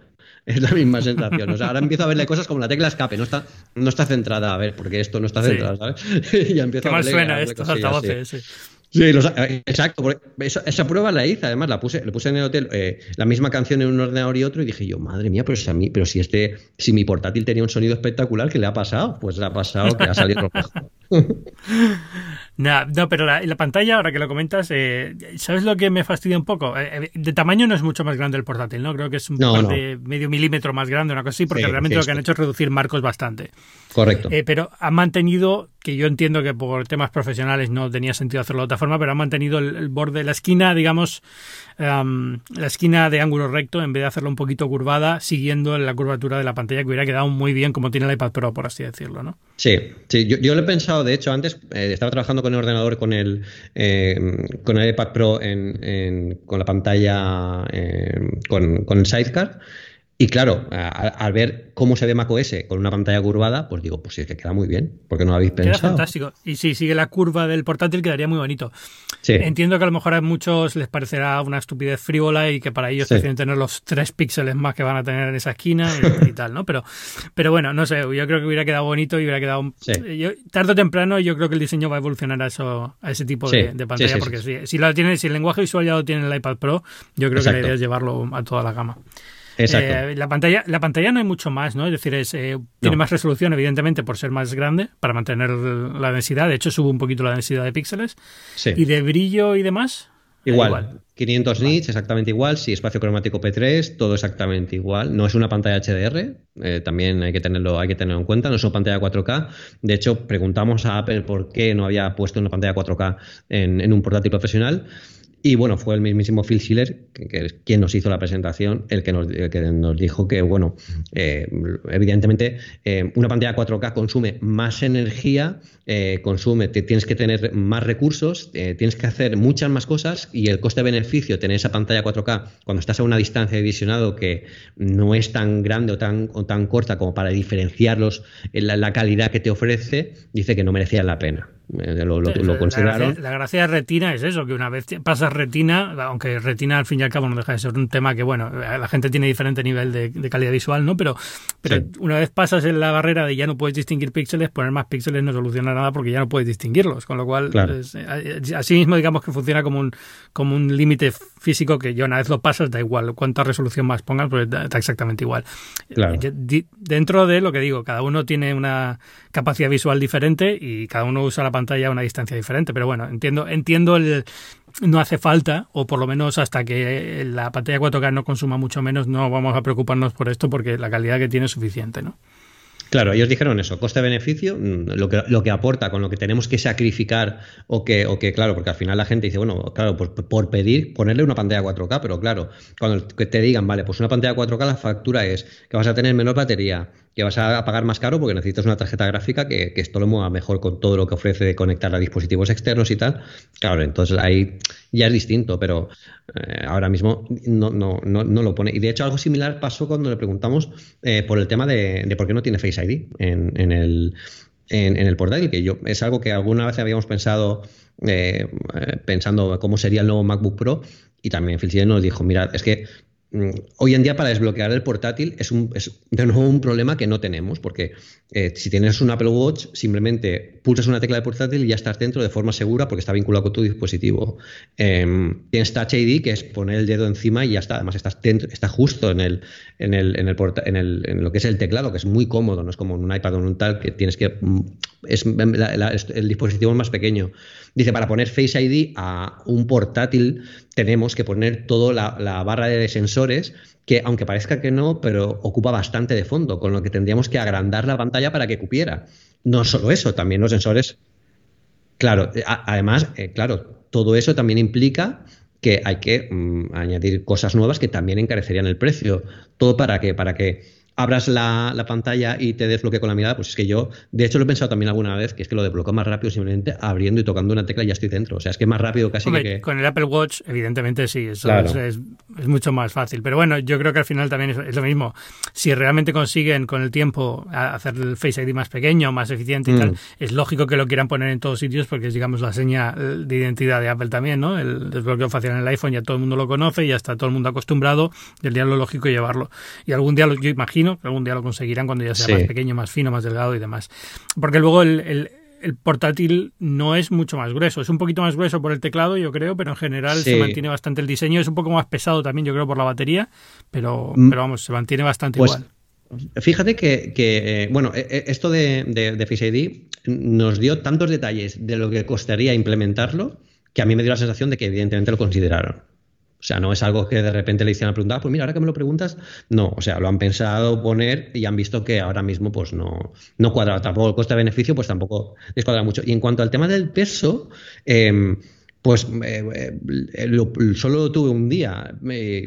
Es la misma sensación. O sea, ahora empiezo a verle cosas como la tecla escape, no está, no está centrada, a ver, porque esto no está centrado, ¿sabes? ya empiezo Qué mal suena esto, altavoces, sí. Sí, eh, exacto. esa prueba la hice, además la puse, le puse en el hotel eh, la misma canción en un ordenador y otro y dije yo, madre mía, pero si a mí, pero si este, si mi portátil tenía un sonido espectacular, ¿qué le ha pasado? Pues le ha pasado que ha salido rojo. no, pero la, la, pantalla, ahora que lo comentas, eh, ¿sabes lo que me fastidia un poco? Eh, eh, de tamaño no es mucho más grande el portátil, ¿no? Creo que es un de medio milímetro más grande, una cosa así, porque realmente lo que han hecho es reducir marcos bastante. Correcto. pero han mantenido, que yo entiendo que por temas profesionales no tenía sentido hacerlo de otra forma, pero han mantenido el, borde, la esquina, digamos, la esquina de ángulo recto, en vez de hacerlo un poquito curvada, siguiendo la curvatura de la pantalla, que hubiera quedado muy bien como tiene el iPad Pro, por así decirlo, ¿no? Sí, sí, yo, yo lo he pensado, de hecho, antes estaba trabajando con el ordenador con el, eh, con el iPad Pro en, con la pantalla eh, con, con el sidecar y claro, al ver cómo se ve macOS con una pantalla curvada, pues digo, pues sí, que queda muy bien, porque no lo habéis pensado. Queda fantástico. Y si sigue la curva del portátil, quedaría muy bonito. Entiendo que a lo mejor a muchos les parecerá una estupidez frívola y que para ellos prefieren tener los tres píxeles más que van a tener en esa esquina y, tal, ¿no? Pero, pero bueno, no sé, yo creo que hubiera quedado bonito y hubiera quedado... Yo, tarde o temprano yo creo que el diseño va a evolucionar a, eso, a ese tipo de, pantalla, porque si, si, lo tiene, si el lenguaje visual ya lo tiene el iPad Pro, yo creo que la idea es llevarlo a toda la gama. Eh, la, pantalla, la pantalla no hay mucho más, ¿no? Es decir, es, eh, tiene más resolución, evidentemente, por ser más grande, para mantener la densidad. De hecho, sube un poquito la densidad de píxeles. ¿Y de brillo y demás? Igual. 500 nits, exactamente igual. Sí, espacio cromático P3, todo exactamente igual. No es una pantalla HDR, eh, también hay que, tenerlo, hay que tenerlo en cuenta. No es una pantalla 4K. De hecho, preguntamos a Apple por qué no había puesto una pantalla 4K en, en un portátil profesional. Y bueno, fue el mismísimo Phil Schiller, que, es quien nos hizo la presentación, el que nos, que nos dijo que, bueno, eh, evidentemente eh, una pantalla 4K consume más energía, eh, consume, tienes que tener más recursos, tienes que hacer muchas más cosas y el coste-beneficio tener esa pantalla 4K cuando estás a una distancia de visionado que no es tan grande o tan, o tan corta como para diferenciarlos en la calidad que te ofrece, dice que no merecía la pena. Eh, lo, consideraron. La gracia, de retina es eso, que una vez pasas retina, aunque retina al fin y al cabo no deja de ser un tema que, bueno, la gente tiene diferente nivel de, calidad visual, ¿no? Pero, pero una vez pasas en la barrera de ya no puedes distinguir píxeles, poner más píxeles no soluciona nada porque ya no puedes distinguirlos. Con lo cual, eh, así mismo digamos que funciona como un, como un límite físico que yo una vez lo pasas, da igual cuánta resolución más pongas, pues está exactamente igual. Dentro de lo que digo, cada uno tiene una capacidad visual diferente y cada uno usa la pantalla a una distancia diferente. Pero bueno, entiendo, entiendo el no hace falta, o por lo menos hasta que la pantalla 4K no consuma mucho menos, no vamos a preocuparnos por esto porque la calidad que tiene es suficiente, ¿no? Claro, ellos dijeron eso, coste-beneficio, mm, lo que, lo que aporta con lo que tenemos que sacrificar o que, o que, claro, porque al final la gente dice, bueno, claro, por, por pedir, ponerle una pantalla 4K, pero claro, cuando te digan, vale, pues una pantalla 4K, la factura es que vas a tener menor batería, que vas a pagar más caro porque necesitas una tarjeta gráfica que, esto lo mueva mejor con todo lo que ofrece de conectar a dispositivos externos y tal. Claro, entonces ahí ya es distinto, pero eh, ahora mismo no, no, no, no, lo pone. Y de hecho algo similar pasó cuando le preguntamos eh, por el tema de, por qué no tiene Face ID en, el, en, el portátil, que yo es algo que alguna vez habíamos pensado eh, pensando cómo sería el nuevo MacBook Pro y también Phil nos dijo, mira, es que hoy en día para desbloquear el portátil es, un, de nuevo un problema que no tenemos, porque eh, si tienes un Apple Watch, simplemente pulsas una tecla de portátil y ya estás dentro de forma segura porque está vinculado con tu dispositivo. Em, tienes Touch ID, que es poner el dedo encima y ya está. Además, estás dentro, está justo en el, en el, en el, en el en lo que es el teclado, que es muy cómodo, no es como un iPad o un tal que tienes que mm, es el dispositivo más pequeño. Dice, para poner Face ID a un portátil tenemos que poner toda la, barra de sensores que aunque parezca que no, pero ocupa bastante de fondo, con lo que tendríamos que agrandar la pantalla para que cupiera. No solo eso, también los sensores. Claro, además, eh, claro, todo eso también implica que hay que mm, añadir cosas nuevas que también encarecerían el precio. Todo para que, para que abras la, pantalla y te desbloquee con la mirada, pues es que yo, de hecho lo he pensado también alguna vez, que es que lo desbloqueo más rápido simplemente abriendo y tocando una tecla y ya estoy dentro. O sea, es que es más rápido casi que... Con el Apple Watch, evidentemente sí, eso es, mucho más fácil. Pero bueno, yo creo que al final también es, lo mismo. Si realmente consiguen con el tiempo hacer el Face ID más pequeño, más eficiente y tal, mm. es lógico que lo quieran poner en todos sitios porque es, digamos, la seña de identidad de Apple también, ¿no? El desbloqueo facial en el iPhone ya todo el mundo lo conoce, ya está todo el mundo acostumbrado, el día lo lógico llevarlo. Y algún día, yo imagino, que algún día lo conseguirán cuando ya sea más pequeño, más fino, más delgado y demás. Porque luego el, el portátil no es mucho más grueso. Es un poquito más grueso por el teclado, yo creo, pero en general se mantiene bastante el diseño. Es un poco más pesado también, yo creo, por la batería, pero, mm. pero vamos, se mantiene bastante pues, igual. Fíjate que, eh, bueno, e, e, esto de, de, Face ID nos dio tantos detalles de lo que costaría implementarlo que a mí me dio la sensación de que evidentemente lo consideraron. O sea, no es algo que de repente le hicieron a preguntar, ah, pues mira, ahora que me lo preguntas, no, o sea, lo han pensado poner y han visto que ahora mismo pues no, no cuadra. Tampoco el coste-beneficio pues tampoco descuadra mucho. Y en cuanto al tema del peso, eh, pues eh, eh, solo tuve un día,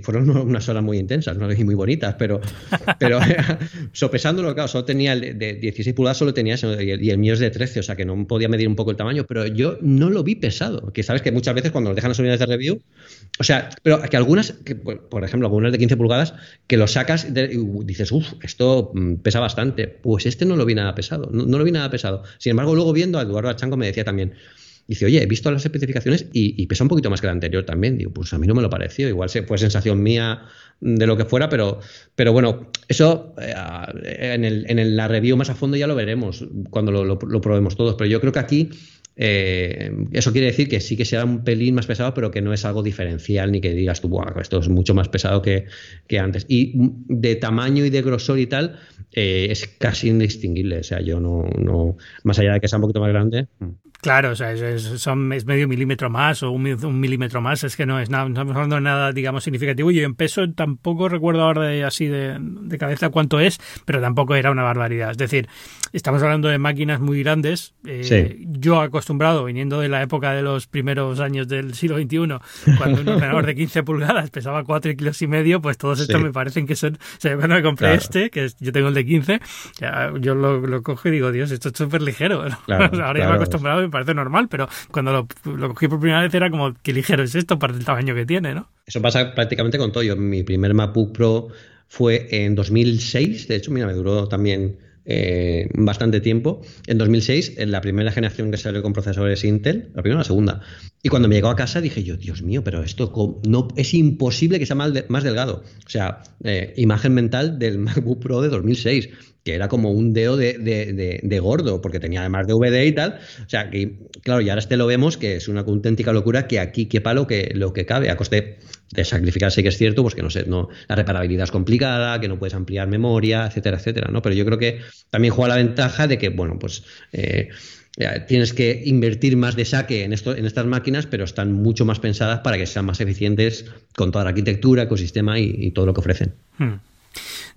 fueron unas horas muy intensas, no muy bonitas, pero, pero sopesándolo, claro, solo tenía el de 16 pulgadas, solo tenía eso, y el, mío es de 13, o sea que no podía medir un poco el tamaño, pero yo no lo vi pesado, que sabes que muchas veces cuando nos dejan las unidades de review, o sea, pero que algunas, que, por ejemplo, algunas de 15 pulgadas, que lo sacas y dices, uff, esto mm, pesa bastante, pues este no lo vi nada pesado, no, no lo vi nada pesado. Sin embargo, luego viendo a Eduardo Achanco me decía también, Dice, oye, he visto las especificaciones y, pesa un poquito más que la anterior también. Digo, pues a mí no me lo pareció. Igual fue sensación mía de lo que fuera, pero, pero bueno, eso eh, en, el, en la review más a fondo ya lo veremos cuando lo, probemos todos. Pero yo creo que aquí eh, eso quiere decir que sí que será un pelín más pesado, pero que no es algo diferencial ni que digas tú, esto es mucho más pesado que, antes. Y de tamaño y de grosor y tal, eh, es casi indistinguible. O sea, yo no, no, más allá de que sea un poquito más grande. Claro, o sea, es, son, es medio milímetro más o un, milímetro más, es que no es nada, no estamos hablando de nada, digamos, significativo. Y en peso tampoco recuerdo ahora de, así de, cabeza cuánto es, pero tampoco era una barbaridad. Es decir, estamos hablando de máquinas muy grandes. Eh, yo acostumbrado, viniendo de la época de los primeros años del siglo XXI, cuando un ordenador de 15 pulgadas pesaba 4 kilos y medio, pues todos estos me parecen que son... O sea, cuando me compré este, que yo tengo el de 15, yo lo, lo, cojo y digo, Dios, esto es súper ligero. ahora ya me he acostumbrado parece normal, pero cuando lo, cogí por primera vez era como, qué ligero es esto para el tamaño que tiene, ¿no? Eso pasa prácticamente con todo. Yo, mi primer MacBook Pro fue en 2006, de hecho, mira, me duró también eh, bastante tiempo. En 2006, en la primera generación que salió con procesadores Intel, la primera o la segunda. Y cuando me llegó a casa dije yo, Dios mío, pero esto no, es imposible que sea más, delgado. O sea, eh, imagen mental del MacBook Pro de 2006 que era como un dedo de, gordo, porque tenía además DVD y tal. O sea, que claro, y ahora este lo vemos que es una auténtica locura que aquí quepa lo que, lo que cabe, a coste de sacrificarse, que es cierto, pues que no sé, no, la reparabilidad es complicada, que no puedes ampliar memoria, etcétera, etcétera, ¿no? Pero yo creo que también juega la ventaja de que, bueno, pues eh, tienes que invertir más de saque en, esto, en estas máquinas, pero están mucho más pensadas para que sean más eficientes con toda la arquitectura, ecosistema y, todo lo que ofrecen. Hmm.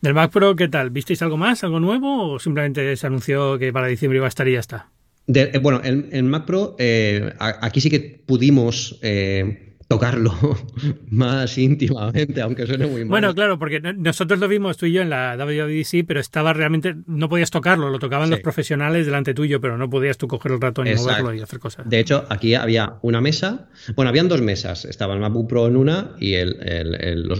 Del Mac Pro, ¿qué tal? ¿Visteis algo más, algo nuevo o simplemente se anunció que para diciembre iba a estar y ya está? Eh, bueno, el, Mac Pro, eh, aquí sí que pudimos eh, tocarlo más íntimamente, aunque suene muy mal. Bueno, claro, porque nosotros lo vimos tú y yo en la WWDC, pero estaba realmente, no podías tocarlo, lo tocaban los profesionales delante tuyo, pero no podías tú coger el ratón y moverlo y hacer cosas. De hecho, aquí había una mesa, bueno, habían dos mesas, estaba el MacBook Pro en una y el,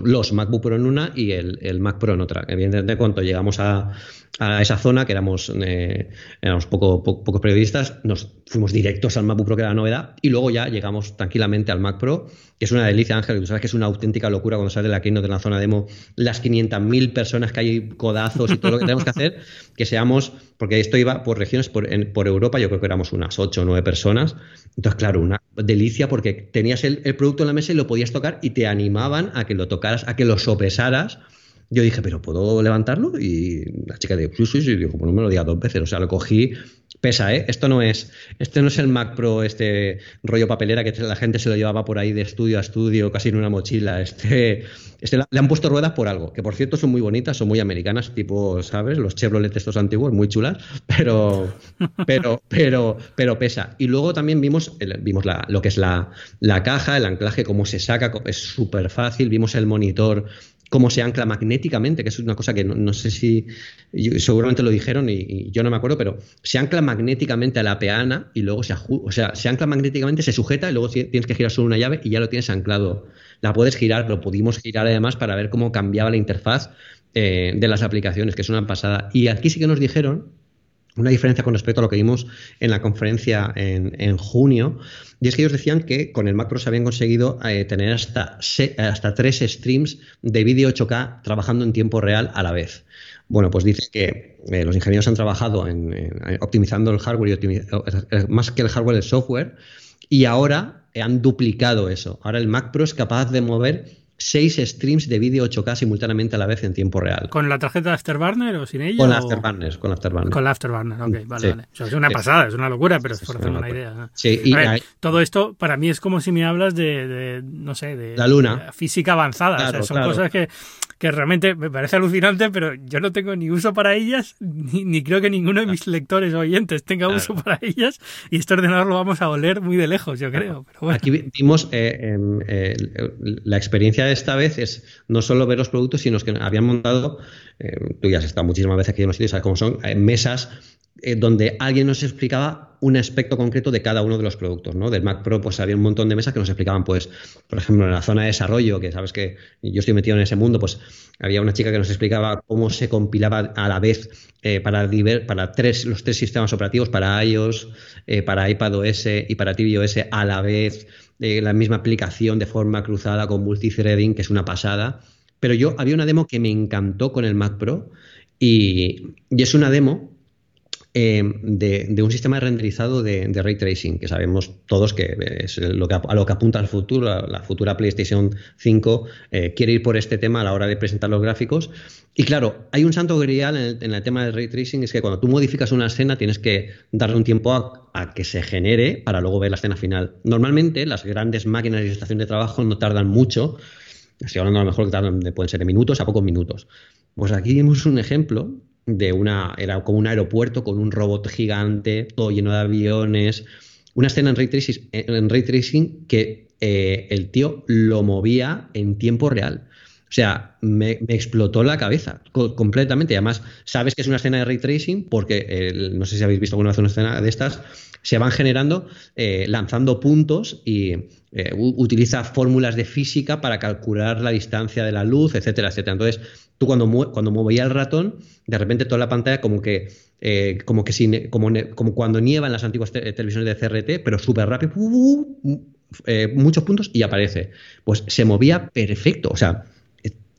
los, MacBook Pro en una y el, Mac Pro en otra. Evidentemente, cuando llegamos a, a esa zona, que éramos, eh, éramos poco, pocos periodistas, nos fuimos directos al MacBook Pro, que era la novedad, y luego ya llegamos tranquilamente al Mac Pro, que es una delicia, Ángel, tú sabes que es una auténtica locura cuando sale de la Keynote en la zona demo, las 500.000 personas que hay, codazos y todo lo que tenemos que hacer, que seamos, porque esto iba por regiones, por, por Europa, yo creo que éramos unas 8 o 9 personas, entonces claro, una delicia porque tenías el, el producto en la mesa y lo podías tocar y te animaban a que lo tocaras, a que lo sopesaras, yo dije, ¿pero puedo levantarlo? Y la chica dijo, sí, sí, sí. Dijo, pues no me lo diga dos veces. O sea, lo cogí, pesa, ¿eh? Esto no es, este no es el Mac Pro, este rollo papelera que la gente se lo llevaba por ahí de estudio a estudio, casi en una mochila. Este, este le han puesto ruedas por algo, que por cierto son muy bonitas, son muy americanas, tipo, ¿sabes? Los Chevrolet estos antiguos, muy chulas, pero, pero, pero, pero pesa. Y luego también vimos, vimos la, lo que es la, la caja, el anclaje, cómo se saca, es súper fácil. Vimos el monitor cómo se ancla magnéticamente, que es una cosa que no, sé si seguramente lo dijeron y, yo no me acuerdo, pero se ancla magnéticamente a la peana y luego se o sea, se ancla magnéticamente, se sujeta y luego tienes que girar solo una llave y ya lo tienes anclado. La puedes girar, lo pudimos girar además para ver cómo cambiaba la interfaz eh, de las aplicaciones, que es una pasada. Y aquí sí que nos dijeron una diferencia con respecto a lo que vimos en la conferencia en, junio, y es que ellos decían que con el Mac Pro se habían conseguido eh, tener hasta, hasta tres streams de vídeo 8K trabajando en tiempo real a la vez. Bueno, pues dicen que eh, los ingenieros han trabajado en, optimizando el hardware y eh, más que el hardware, el software, y ahora han duplicado eso. Ahora el Mac Pro es capaz de mover seis streams de vídeo 8K simultáneamente a la vez en tiempo real. ¿Con la tarjeta Afterburner o sin ella? Con la Afterburner, con la Afterburner. Con la Afterburner, ok, vale, vale. es una pasada, es una locura, pero es por hacer una idea. Sí, y todo esto para mí es como si me hablas de, no sé, de, la luna. física avanzada. o sea, son cosas que, que realmente me parece alucinante, pero yo no tengo ni uso para ellas, ni, creo que ninguno de mis lectores o oyentes tenga uso para ellas, y este ordenador lo vamos a oler muy de lejos, yo creo. Aquí vimos eh, em, eh, la experiencia de esta vez es no solo ver los productos, sino que habían montado, eh, tú ya has estado muchísimas veces aquí en los sitios, sabes cómo son, mesas eh, donde alguien nos explicaba un aspecto concreto de cada uno de los productos, ¿no? Del Mac Pro, pues había un montón de mesas que nos explicaban, pues, por ejemplo, en la zona de desarrollo, que sabes que yo estoy metido en ese mundo, pues había una chica que nos explicaba cómo se compilaba a la vez eh, para, para tres, los tres sistemas operativos, para iOS, eh, para iPadOS y para tvOS a la vez, la misma aplicación de forma cruzada con multithreading, que es una pasada. Pero yo había una demo que me encantó con el Mac Pro y, y es una demo eh, de, un sistema renderizado de, ray tracing, que sabemos todos que es lo que, a lo que apunta el futuro, la, futura PlayStation 5 eh, quiere ir por este tema a la hora de presentar los gráficos. Y claro, hay un santo grial en el, tema del ray tracing, es que cuando tú modificas una escena tienes que darle un tiempo a, que se genere para luego ver la escena final. Normalmente las grandes máquinas de estación de trabajo no tardan mucho, estoy hablando a lo mejor que tardan, pueden ser de minutos a pocos minutos. Pues aquí vemos un ejemplo de una, era como un aeropuerto con un robot gigante, todo lleno de aviones, una escena en ray tracing, en ray tracing que eh, el tío lo movía en tiempo real. O sea, me, explotó la cabeza completamente. Además, sabes que es una escena de ray tracing porque, no sé si habéis visto alguna vez una escena de estas, se van generando eh, lanzando puntos y eh, utiliza fórmulas de física para calcular la distancia de la luz, etcétera, etcétera. Entonces, tú cuando, cuando movía el ratón, de repente toda la pantalla como que, eh, como, que sin, como, como, cuando nieva en las antiguas televisiones de CRT, pero súper rápido, eh, muchos puntos y aparece. Pues se movía perfecto, o sea,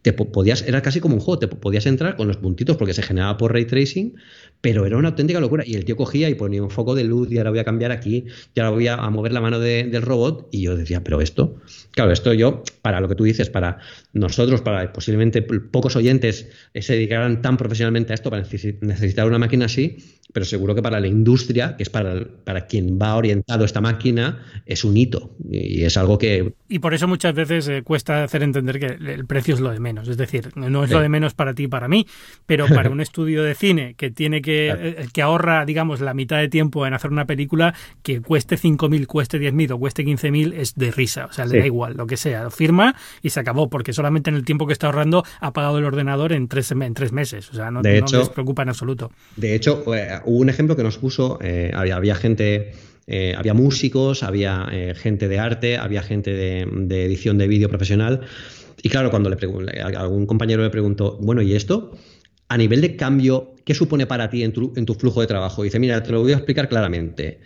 te podías, era casi como un juego, te podías entrar con los puntitos porque se generaba por ray tracing, pero era una auténtica locura. Y el tío cogía y ponía un foco de luz y ahora voy a cambiar aquí, y ahora voy a, mover la mano del robot. Y yo decía, pero esto, claro, esto yo, para lo que tú dices, para nosotros, para posiblemente pocos oyentes eh, se dedicaran tan profesionalmente a esto, para necesitar una máquina así, pero seguro que para la industria, que es para, para quien va orientado esta máquina, es un hito. Y es algo que... Y por eso muchas veces eh, cuesta hacer entender que el precio es lo de menos. Es decir, no es lo de menos para ti y para mí, pero para un estudio de cine que tiene que, eh, que ahorra, digamos, la mitad de tiempo en hacer una película, que cueste 5.000, cueste 10.000 o cueste 15.000, es de risa. O sea, le da igual, lo que sea. Lo firma y se acabó, porque solamente en el tiempo que está ahorrando ha pagado el ordenador en tres, en tres meses. O sea, no, les preocupa en absoluto. De hecho, eh, hubo un ejemplo que nos puso, eh, había, gente... había músicos, había gente de arte, había gente de, edición de vídeo profesional. Y claro, cuando le algún compañero le preguntó, bueno, ¿y esto? A nivel de cambio, ¿qué supone para ti en tu, en flujo de trabajo? Dice, mira, te lo voy a explicar claramente.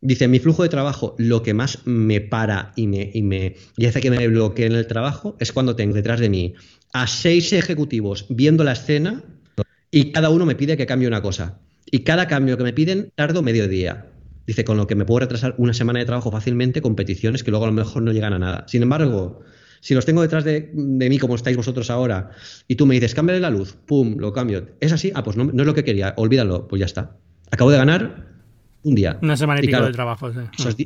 Dice, mi flujo de trabajo, lo que más me para y me, y me y hace que me bloquee en el trabajo es cuando tengo detrás de mí a seis ejecutivos viendo la escena y cada uno me pide que cambie una cosa. Y cada cambio que me piden tardo medio día. Dice, con lo que me puedo retrasar una semana de trabajo fácilmente con peticiones que luego a lo mejor no llegan a nada. Sin embargo, si los tengo detrás de, mí como estáis vosotros ahora y tú me dices, cámbiale la luz, pum, lo cambio. ¿Es así? Ah, pues no, no es lo que quería, olvídalo, pues ya está. Acabo de ganar un día. Una semana y, pico de trabajo.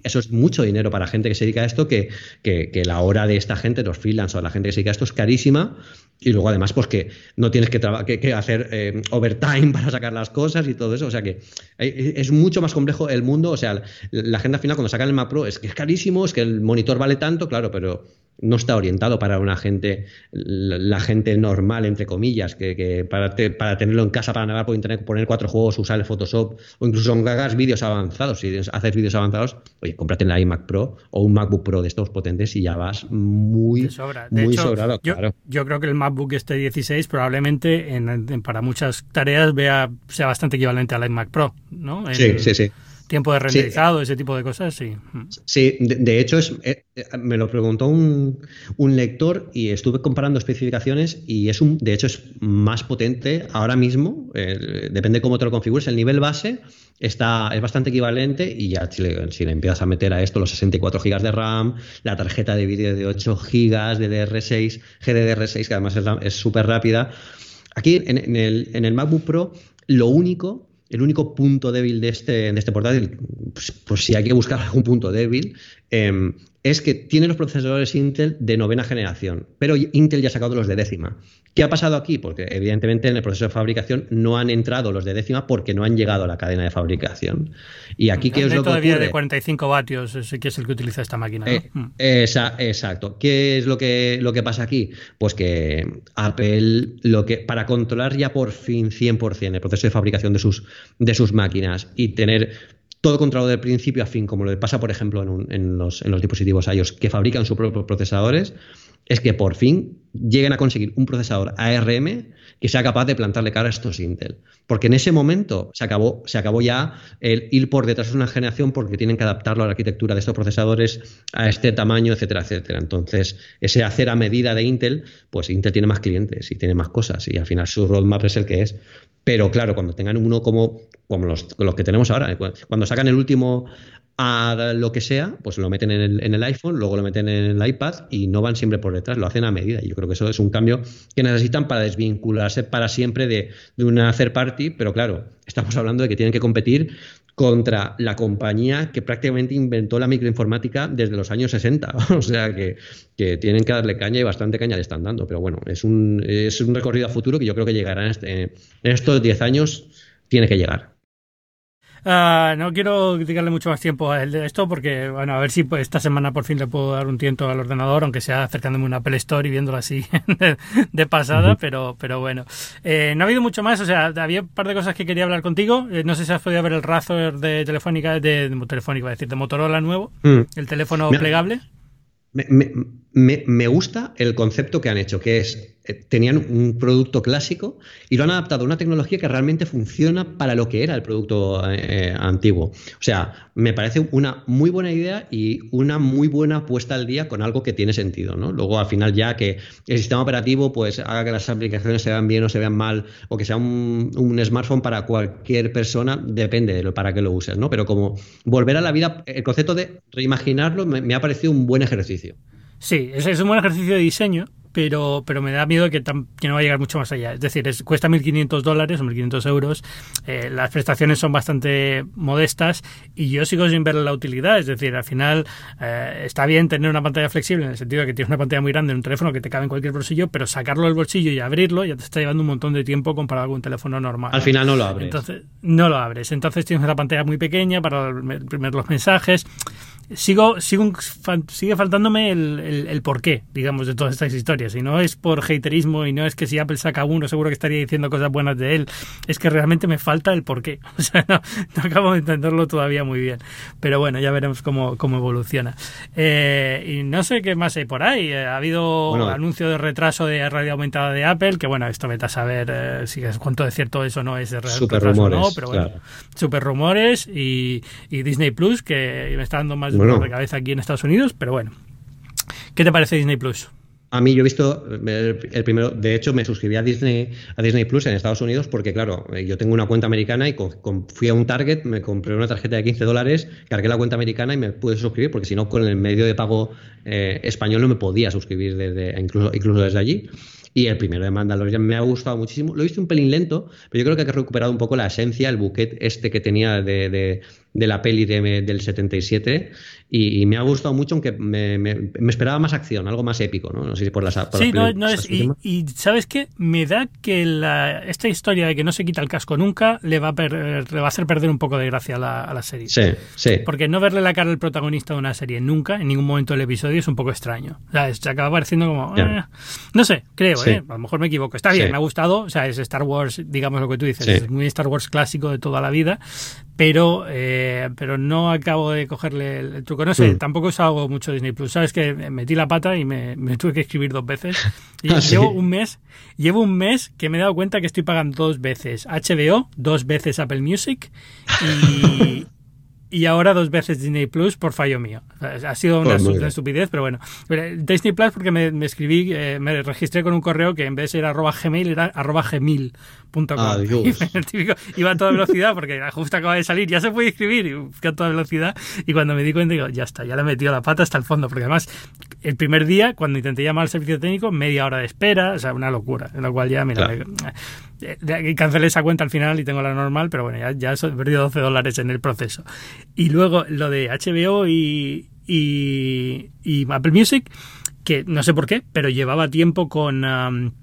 Eso, es, mucho dinero para gente que se dedica a esto, que, que, la hora de esta gente, los freelance o la gente que se dedica a esto es carísima. Y luego además, pues que no tienes que, que hacer eh, overtime para sacar las cosas y todo eso. O sea que es mucho más complejo el mundo. O sea, la, agenda final cuando sacan el Mac Pro es que es carísimo, es que el monitor vale tanto, claro, pero no está orientado para una gente, la, gente normal, entre comillas, que, para, para, tenerlo en casa, para navegar por internet, poner cuatro juegos, usar el Photoshop, o incluso hagas vídeos avanzados. Si haces vídeos avanzados, oye, cómprate la iMac Pro o un MacBook Pro de estos potentes y ya vas muy, muy sobrado. Yo, claro. yo creo que el MacBook este 16 probablemente para muchas tareas vea sea bastante equivalente al iMac Pro, ¿no? sí, sí, sí tiempo de renderizado, ese tipo de cosas, sí. Sí, de, hecho es, eh, eh, me lo preguntó un, lector y estuve comparando especificaciones y es un, de hecho es más potente ahora mismo, eh, depende cómo te lo configures, el nivel base está, es bastante equivalente y ya si le, si le empiezas a meter a esto los 64 GB de RAM, la tarjeta de vídeo de 8 GB de DR6, GDDR6, que además es súper rápida. Aquí en, el, en el MacBook Pro, lo único el único punto débil de este, de este portátil, pues, si hay que buscar algún punto débil, em, es que tiene los procesadores Intel de novena generación, pero Intel ya ha sacado los de décima. ¿Qué ha pasado aquí? Porque evidentemente en el proceso de fabricación no han entrado los de décima porque no han llegado a la cadena de fabricación. Y aquí, ¿qué es lo que ocurre? de 45 vatios, que es el que utiliza esta máquina. Eh, mm. exacto. ¿Qué es lo que, lo que pasa aquí? Pues que Apple, lo que, para controlar ya por fin 100% el proceso de fabricación de sus, de sus máquinas y tener todo controlado de principio a fin, como lo pasa, por ejemplo, en, los, en los dispositivos iOS que fabrican sus propios procesadores, es que por fin lleguen a conseguir un procesador ARM que sea capaz de plantarle cara a estos Intel. Porque en ese momento se acabó, se acabó ya el ir por detrás de una generación porque tienen que adaptarlo a la arquitectura de estos procesadores, a este tamaño, etcétera, etcétera. Entonces, ese hacer a medida de Intel, pues Intel tiene más clientes y tiene más cosas y al final su roadmap es el que es. Pero claro, cuando tengan uno como, como los, los que tenemos ahora, cuando sacan el último a lo que sea, pues lo meten en el, iPhone, luego lo meten en el iPad y no van siempre por detrás, lo hacen a medida. Y yo creo que eso es un cambio que necesitan para desvincularse para siempre de, de una third party, pero claro, estamos hablando de que tienen que competir contra la compañía que prácticamente inventó la microinformática desde los años 60. o sea que, que, tienen que darle caña y bastante caña le están dando. Pero bueno, es un, es un recorrido a futuro que yo creo que llegará en, este, en estos 10 años, tiene que llegar. Uh, no quiero dedicarle mucho más tiempo a esto porque, bueno, a ver si pues, esta semana por fin le puedo dar un tiento al ordenador, aunque sea acercándome a una Apple Store y viéndolo así de, pasada, pero, pero bueno. Eh, no ha habido mucho más, o sea, había un par de cosas que quería hablar contigo. Eh, no sé si has podido ver el Razor de Telefónica, de, de Telefónica, decir, de Motorola nuevo, mm. el teléfono plegable. Me, me, me, gusta el concepto que han hecho, que es tenían un producto clásico y lo han adaptado a una tecnología que realmente funciona para lo que era el producto eh, antiguo. O sea, me parece una muy buena idea y una muy buena puesta al día con algo que tiene sentido. ¿no? Luego, al final, ya que el sistema operativo pues haga que las aplicaciones se vean bien o se vean mal, o que sea un, smartphone para cualquier persona, depende de lo, para qué lo uses. ¿no? Pero como volver a la vida, el concepto de reimaginarlo me ha parecido un buen ejercicio. Sí, es un buen ejercicio de diseño pero, pero me da miedo que, que, no va a llegar mucho más allá. Es decir, es, cuesta 1.500 dólares o 1.500 euros, eh, las prestaciones son bastante modestas y yo sigo sin ver la utilidad. Es decir, al final eh, está bien tener una pantalla flexible en el sentido de que tienes una pantalla muy grande en un teléfono que te cabe en cualquier bolsillo, pero sacarlo del bolsillo y abrirlo ya te está llevando un montón de tiempo comparado con un teléfono normal. Al final no lo abres. Entonces, no lo abres. Entonces tienes una pantalla muy pequeña para imprimir los mensajes sigo, sigo sigue faltándome el, el, porqué, digamos, de todas estas historias. Y no es por haterismo y no es que si Apple saca uno seguro que estaría diciendo cosas buenas de él. Es que realmente me falta el porqué. O sea, no, acabo de entenderlo todavía muy bien. Pero bueno, ya veremos cómo, cómo evoluciona. Eh, y no sé qué más hay por ahí. Eh, ha habido un anuncio de retraso de radio aumentada de Apple, que bueno, esto vete a saber eh, si es cuánto de cierto eso no es de super rumores, no, pero bueno, super rumores y, y Disney Plus, que me está dando más de cabeza aquí en Estados Unidos, pero bueno. ¿Qué te parece Disney Plus? A mí yo he visto el primero, de hecho me suscribí a Disney, a Disney Plus en Estados Unidos porque claro, yo tengo una cuenta americana y fui a un Target, me compré una tarjeta de 15 dólares, cargué la cuenta americana y me pude suscribir porque si no con el medio de pago eh, español no me podía suscribir desde, incluso, incluso desde allí. Y el primero de Mandalorian me ha gustado muchísimo. Lo he visto un pelín lento, pero yo creo que ha recuperado un poco la esencia, el buquet este que tenía de, de la peli del 77 y, me ha gustado mucho, aunque me, esperaba más acción, algo más épico, ¿no? No sé si por las. sí, no, no es. Y, ¿sabes qué? Me da que esta historia de que no se quita el casco nunca le va a, va a hacer perder un poco de gracia a la, serie. Sí, sí. Porque no verle la cara al protagonista de una serie nunca, en ningún momento del episodio, es un poco extraño. O sea, se acaba pareciendo como. Eh, no sé, creo, ¿eh? A lo mejor me equivoco. Está bien, me ha gustado. O sea, es Star Wars, digamos lo que tú dices, es muy Star Wars clásico de toda la vida, pero, eh, pero no acabo de cogerle el, truco. No sé, mm. tampoco es algo mucho Disney Plus. Sabes que metí la pata y me, tuve que escribir dos veces. Y ah, llevo un mes, llevo un mes que me he dado cuenta que estoy pagando dos veces HBO, dos veces Apple Music y, y ahora dos veces Disney Plus por fallo mío. Ha sido una, pues estupidez, pero bueno. Disney Plus porque me, escribí, eh, me registré con un correo que en vez de ser arroba gmail era arroba gmail.com. Ah, iba a toda velocidad porque justo acaba de salir, ya se puede escribir, y a toda velocidad. Y cuando me di cuenta, digo, ya está, ya le he metido la pata hasta el fondo, porque además el primer día, cuando intenté llamar al servicio técnico, media hora de espera, o sea, una locura. En lo cual ya, mira, cancelé esa cuenta al final y tengo la normal, pero bueno, ya, ya he perdido 12 dólares en el proceso. Y luego lo de HBO y, y, Apple Music, que no sé por qué, pero llevaba tiempo con,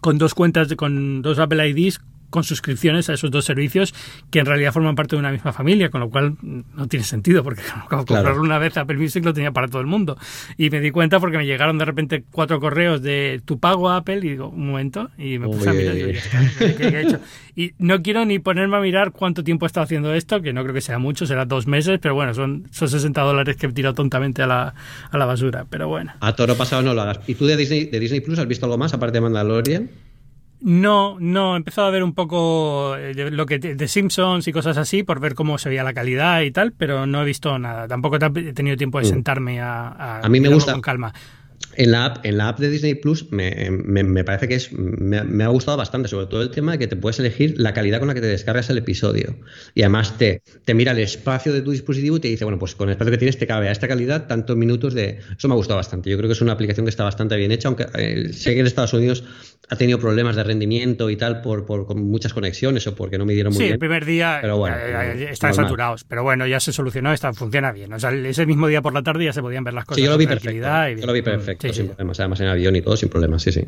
con dos cuentas, con dos Apple IDs con suscripciones a esos dos servicios que en realidad forman parte de una misma familia, con lo cual no tiene sentido, porque comprarlo una vez Apple Music lo tenía para todo el mundo. Y me di cuenta porque me llegaron de repente cuatro correos de tu pago a Apple y digo, un momento, y me puse a mirar y digo, ¿qué, he hecho? Y no quiero ni ponerme a mirar cuánto tiempo he estado haciendo esto, que no creo que sea mucho, será dos meses, pero bueno, son, son 60 dólares que he tirado tontamente a la, a la basura, pero bueno. A toro pasado no lo hagas. ¿Y tú de Disney, de Disney Plus has visto algo más aparte de Mandalorian? No, no, he empezado a ver un poco eh, lo que de Simpsons y cosas así por ver cómo se veía la calidad y tal, pero no he visto nada. Tampoco he tenido tiempo de mm. sentarme a, a, mí me gusta con calma. En la, app, en la app de Disney Plus me, me, parece que es me, ha gustado bastante, sobre todo el tema de que te puedes elegir la calidad con la que te descargas el episodio. Y además te, te mira el espacio de tu dispositivo y te dice, bueno, pues con el espacio que tienes te cabe a esta calidad tantos minutos de... Eso me ha gustado bastante. Yo creo que es una aplicación que está bastante bien hecha, aunque eh, sé que en Estados Unidos ha tenido problemas de rendimiento y tal por, por con muchas conexiones o porque no me dieron muy bien. Sí, el primer día pero bueno, eh, eh, están saturados, pero bueno, ya se solucionó, está, funciona bien. O sea, ese mismo día por la tarde ya se podían ver las cosas. Sí, yo lo vi perfecto. Yo lo vi perfecto, sin problemas. Además en avión y todo sin problemas, sí, sí.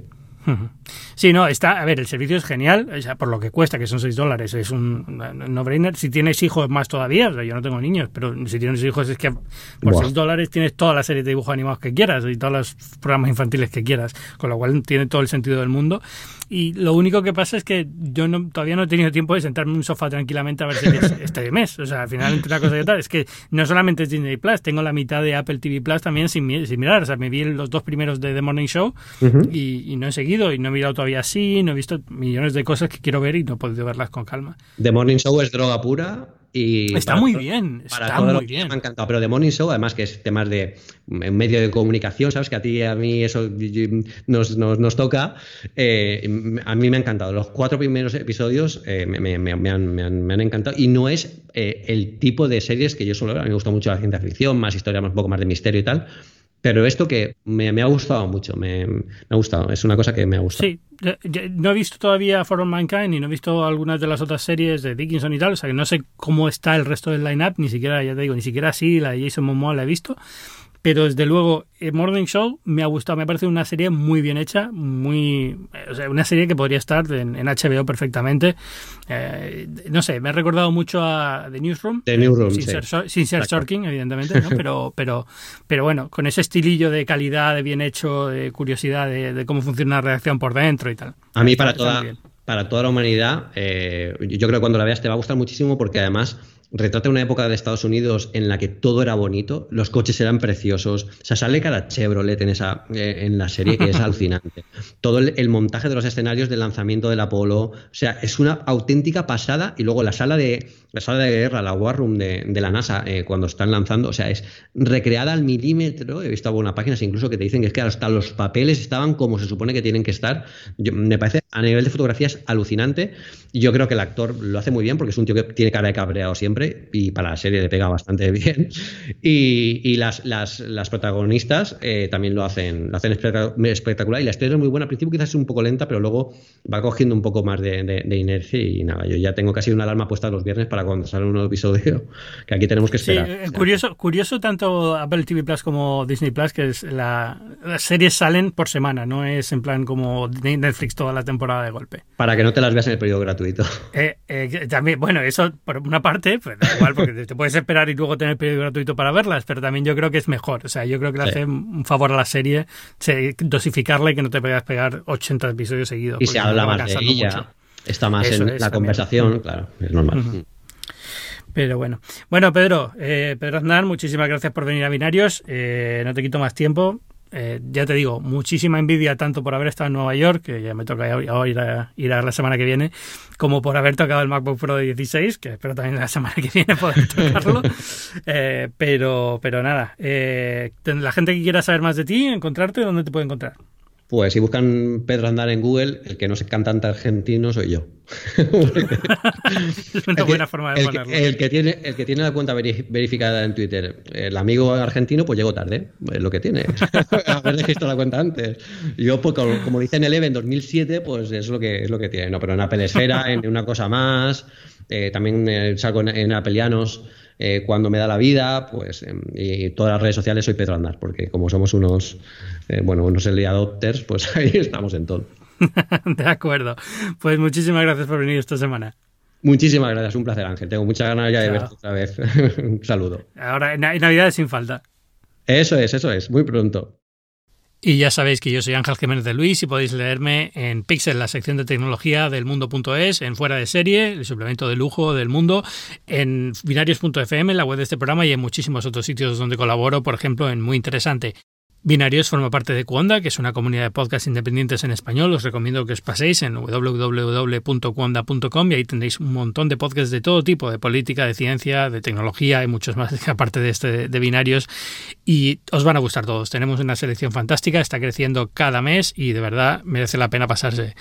Sí, no, está, a ver, el servicio es genial, por lo que cuesta, que son 6 dólares, es un no-brainer. Si tienes hijos, más todavía, o sea, yo no tengo niños, pero si tienes hijos es que por 6 dólares tienes toda la serie de dibujos animados que quieras y todos los programas infantiles que quieras, con lo cual tiene todo el sentido del mundo. Y lo único que pasa es que yo no, todavía no he tenido tiempo de sentarme en un sofá tranquilamente a ver series este mes. O sea, al final, entre una cosa y otra, es que no solamente es Disney Plus, tengo la mitad de Apple TV Plus también sin, sin mirar. O sea, me vi los dos primeros de The Morning Show y, y no he seguido y no he mirado todavía así, no he visto millones de cosas que quiero ver y no he podido verlas con calma. The Morning Show es droga pura y está muy bien, está muy bien. Me ha encantado, pero The Morning Show, además que es temas de medio de comunicación, sabes que a ti y a mí eso nos, nos, toca. Eh, a mí me ha encantado. Los cuatro primeros episodios eh, me, me, me, han, me, han, encantado y no es eh, el tipo de series que yo suelo ver. A mí me gusta mucho la ciencia ficción, más historia, un poco más de misterio y tal. Pero esto que me, ha gustado mucho, me, ha gustado, es una cosa que me ha gustado. Sí, no he visto todavía For All Mankind y no he visto algunas de las otras series de Dickinson y tal, o sea que no sé cómo está el resto del line-up, ni siquiera, ya te digo, ni siquiera así, la Jason Momoa la he visto, pero desde luego eh, Morning Show me ha gustado, me ha parecido una serie muy bien hecha, muy, o sea, una serie que podría estar en, HBO perfectamente. Eh, no sé, me ha recordado mucho a The Newsroom, The Newsroom sin, ser, sin ser Sorkin, evidentemente, ¿no? pero, pero, pero bueno, con ese estilillo de calidad, de bien hecho, de curiosidad de, cómo funciona la redacción por dentro y tal. A mí para toda, para toda la humanidad, eh, yo creo que cuando la veas te va a gustar muchísimo porque además retrata una época de Estados Unidos en la que todo era bonito, los coches eran preciosos, o sea, sale cada Chevrolet en, esa, eh, en la serie que es alucinante. Todo el, montaje de los escenarios del lanzamiento del Apolo, o sea, es una auténtica pasada y luego la sala de, la sala de guerra, la War Room de, la NASA, eh, cuando están lanzando, o sea, es recreada al milímetro, he visto algunas páginas incluso que te dicen que es que hasta los papeles estaban como se supone que tienen que estar, me parece a nivel de fotografía es alucinante y yo creo que el actor lo hace muy bien porque es un tío que tiene cara de cabreado siempre siempre y para la serie le pega bastante bien. Y, las, las, protagonistas eh, también lo hacen, lo hacen espectacular y la historia es muy buena. Al principio quizás es un poco lenta, pero luego va cogiendo un poco más de, inercia y nada, yo ya tengo casi una alarma puesta los viernes para cuando salga un nuevo episodio, que aquí tenemos que esperar. Sí, eh, curioso, curioso tanto Apple TV Plus como Disney Plus, que es la, las series salen por semana, no es en plan como Netflix toda la temporada de golpe. Para que no te las veas en el periodo gratuito. Eh, eh, también, bueno, eso por una parte, pues da igual, porque te puedes esperar y luego tener periodo gratuito para verlas, pero también yo creo que es mejor. O sea, yo creo que le hace un favor a la serie dosificarla y que no te puedas pegar 80 episodios seguidos. Y se habla más de ella. Está más en la conversación, claro, es normal. Pero bueno. Bueno, Pedro, eh, Pedro Aznar, muchísimas gracias por venir a Binarios. Eh, no te quito más tiempo. Eh, ya te digo, muchísima envidia tanto por haber estado en Nueva York, que ya me toca ir a, ir a la semana que viene, como por haber tocado el MacBook Pro de 16, que espero también la semana que viene poder tocarlo. Eh, pero, pero nada, eh, la gente que quiera saber más de ti, encontrarte, ¿dónde te puede encontrar? Pues si buscan Pedro Andar en Google, el que no es cantante argentino soy yo. es una buena forma de ponerlo. El que, tiene, el que tiene la cuenta verificada en Twitter, el amigo argentino, pues llegó tarde. Es lo que tiene. Haber registrado la cuenta antes. Yo, pues, como, dice en el EVE en 2007, pues es lo que, es lo que tiene. No, pero en Apple Esfera, en una cosa más. Eh, también eh, salgo en, en Apelianos eh, cuando me da la vida, pues em, y todas las redes sociales soy Pedro Andar, porque como somos unos, eh, bueno, unos early adopters, pues ahí estamos en todo. de acuerdo. Pues muchísimas gracias por venir esta semana. Muchísimas gracias, un placer Ángel. Tengo muchas ganas ya de verte otra vez. un saludo. Ahora, en Navidad sin falta. Eso es, eso es, muy pronto. Y ya sabéis que yo soy Ángel Jiménez de Luis y podéis leerme en Pixel, la sección de tecnología del mundo.es, en Fuera de Serie, el suplemento de lujo del mundo, en binarios.fm, la web de este programa y en muchísimos otros sitios donde colaboro, por ejemplo, en Muy Interesante. Binarios forma parte de Cuonda, que es una comunidad de podcasts independientes en español. Os recomiendo que os paséis en www.cuonda.com y ahí tendréis un montón de podcasts de todo tipo, de política, de ciencia, de tecnología y muchos más, aparte de este de Binarios. Y os van a gustar todos. Tenemos una selección fantástica, está creciendo cada mes y de verdad merece la pena pasarse.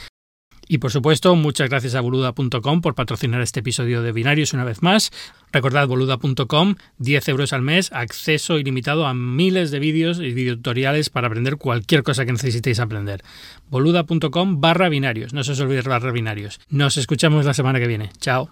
Y por supuesto, muchas gracias a boluda.com por patrocinar este episodio de Binarios una vez más. Recordad boluda.com, 10 euros al mes, acceso ilimitado a miles de vídeos y videotutoriales para aprender cualquier cosa que necesitéis aprender. boluda.com barra binarios, no se os olvide barra binarios. Nos escuchamos la semana que viene. Chao.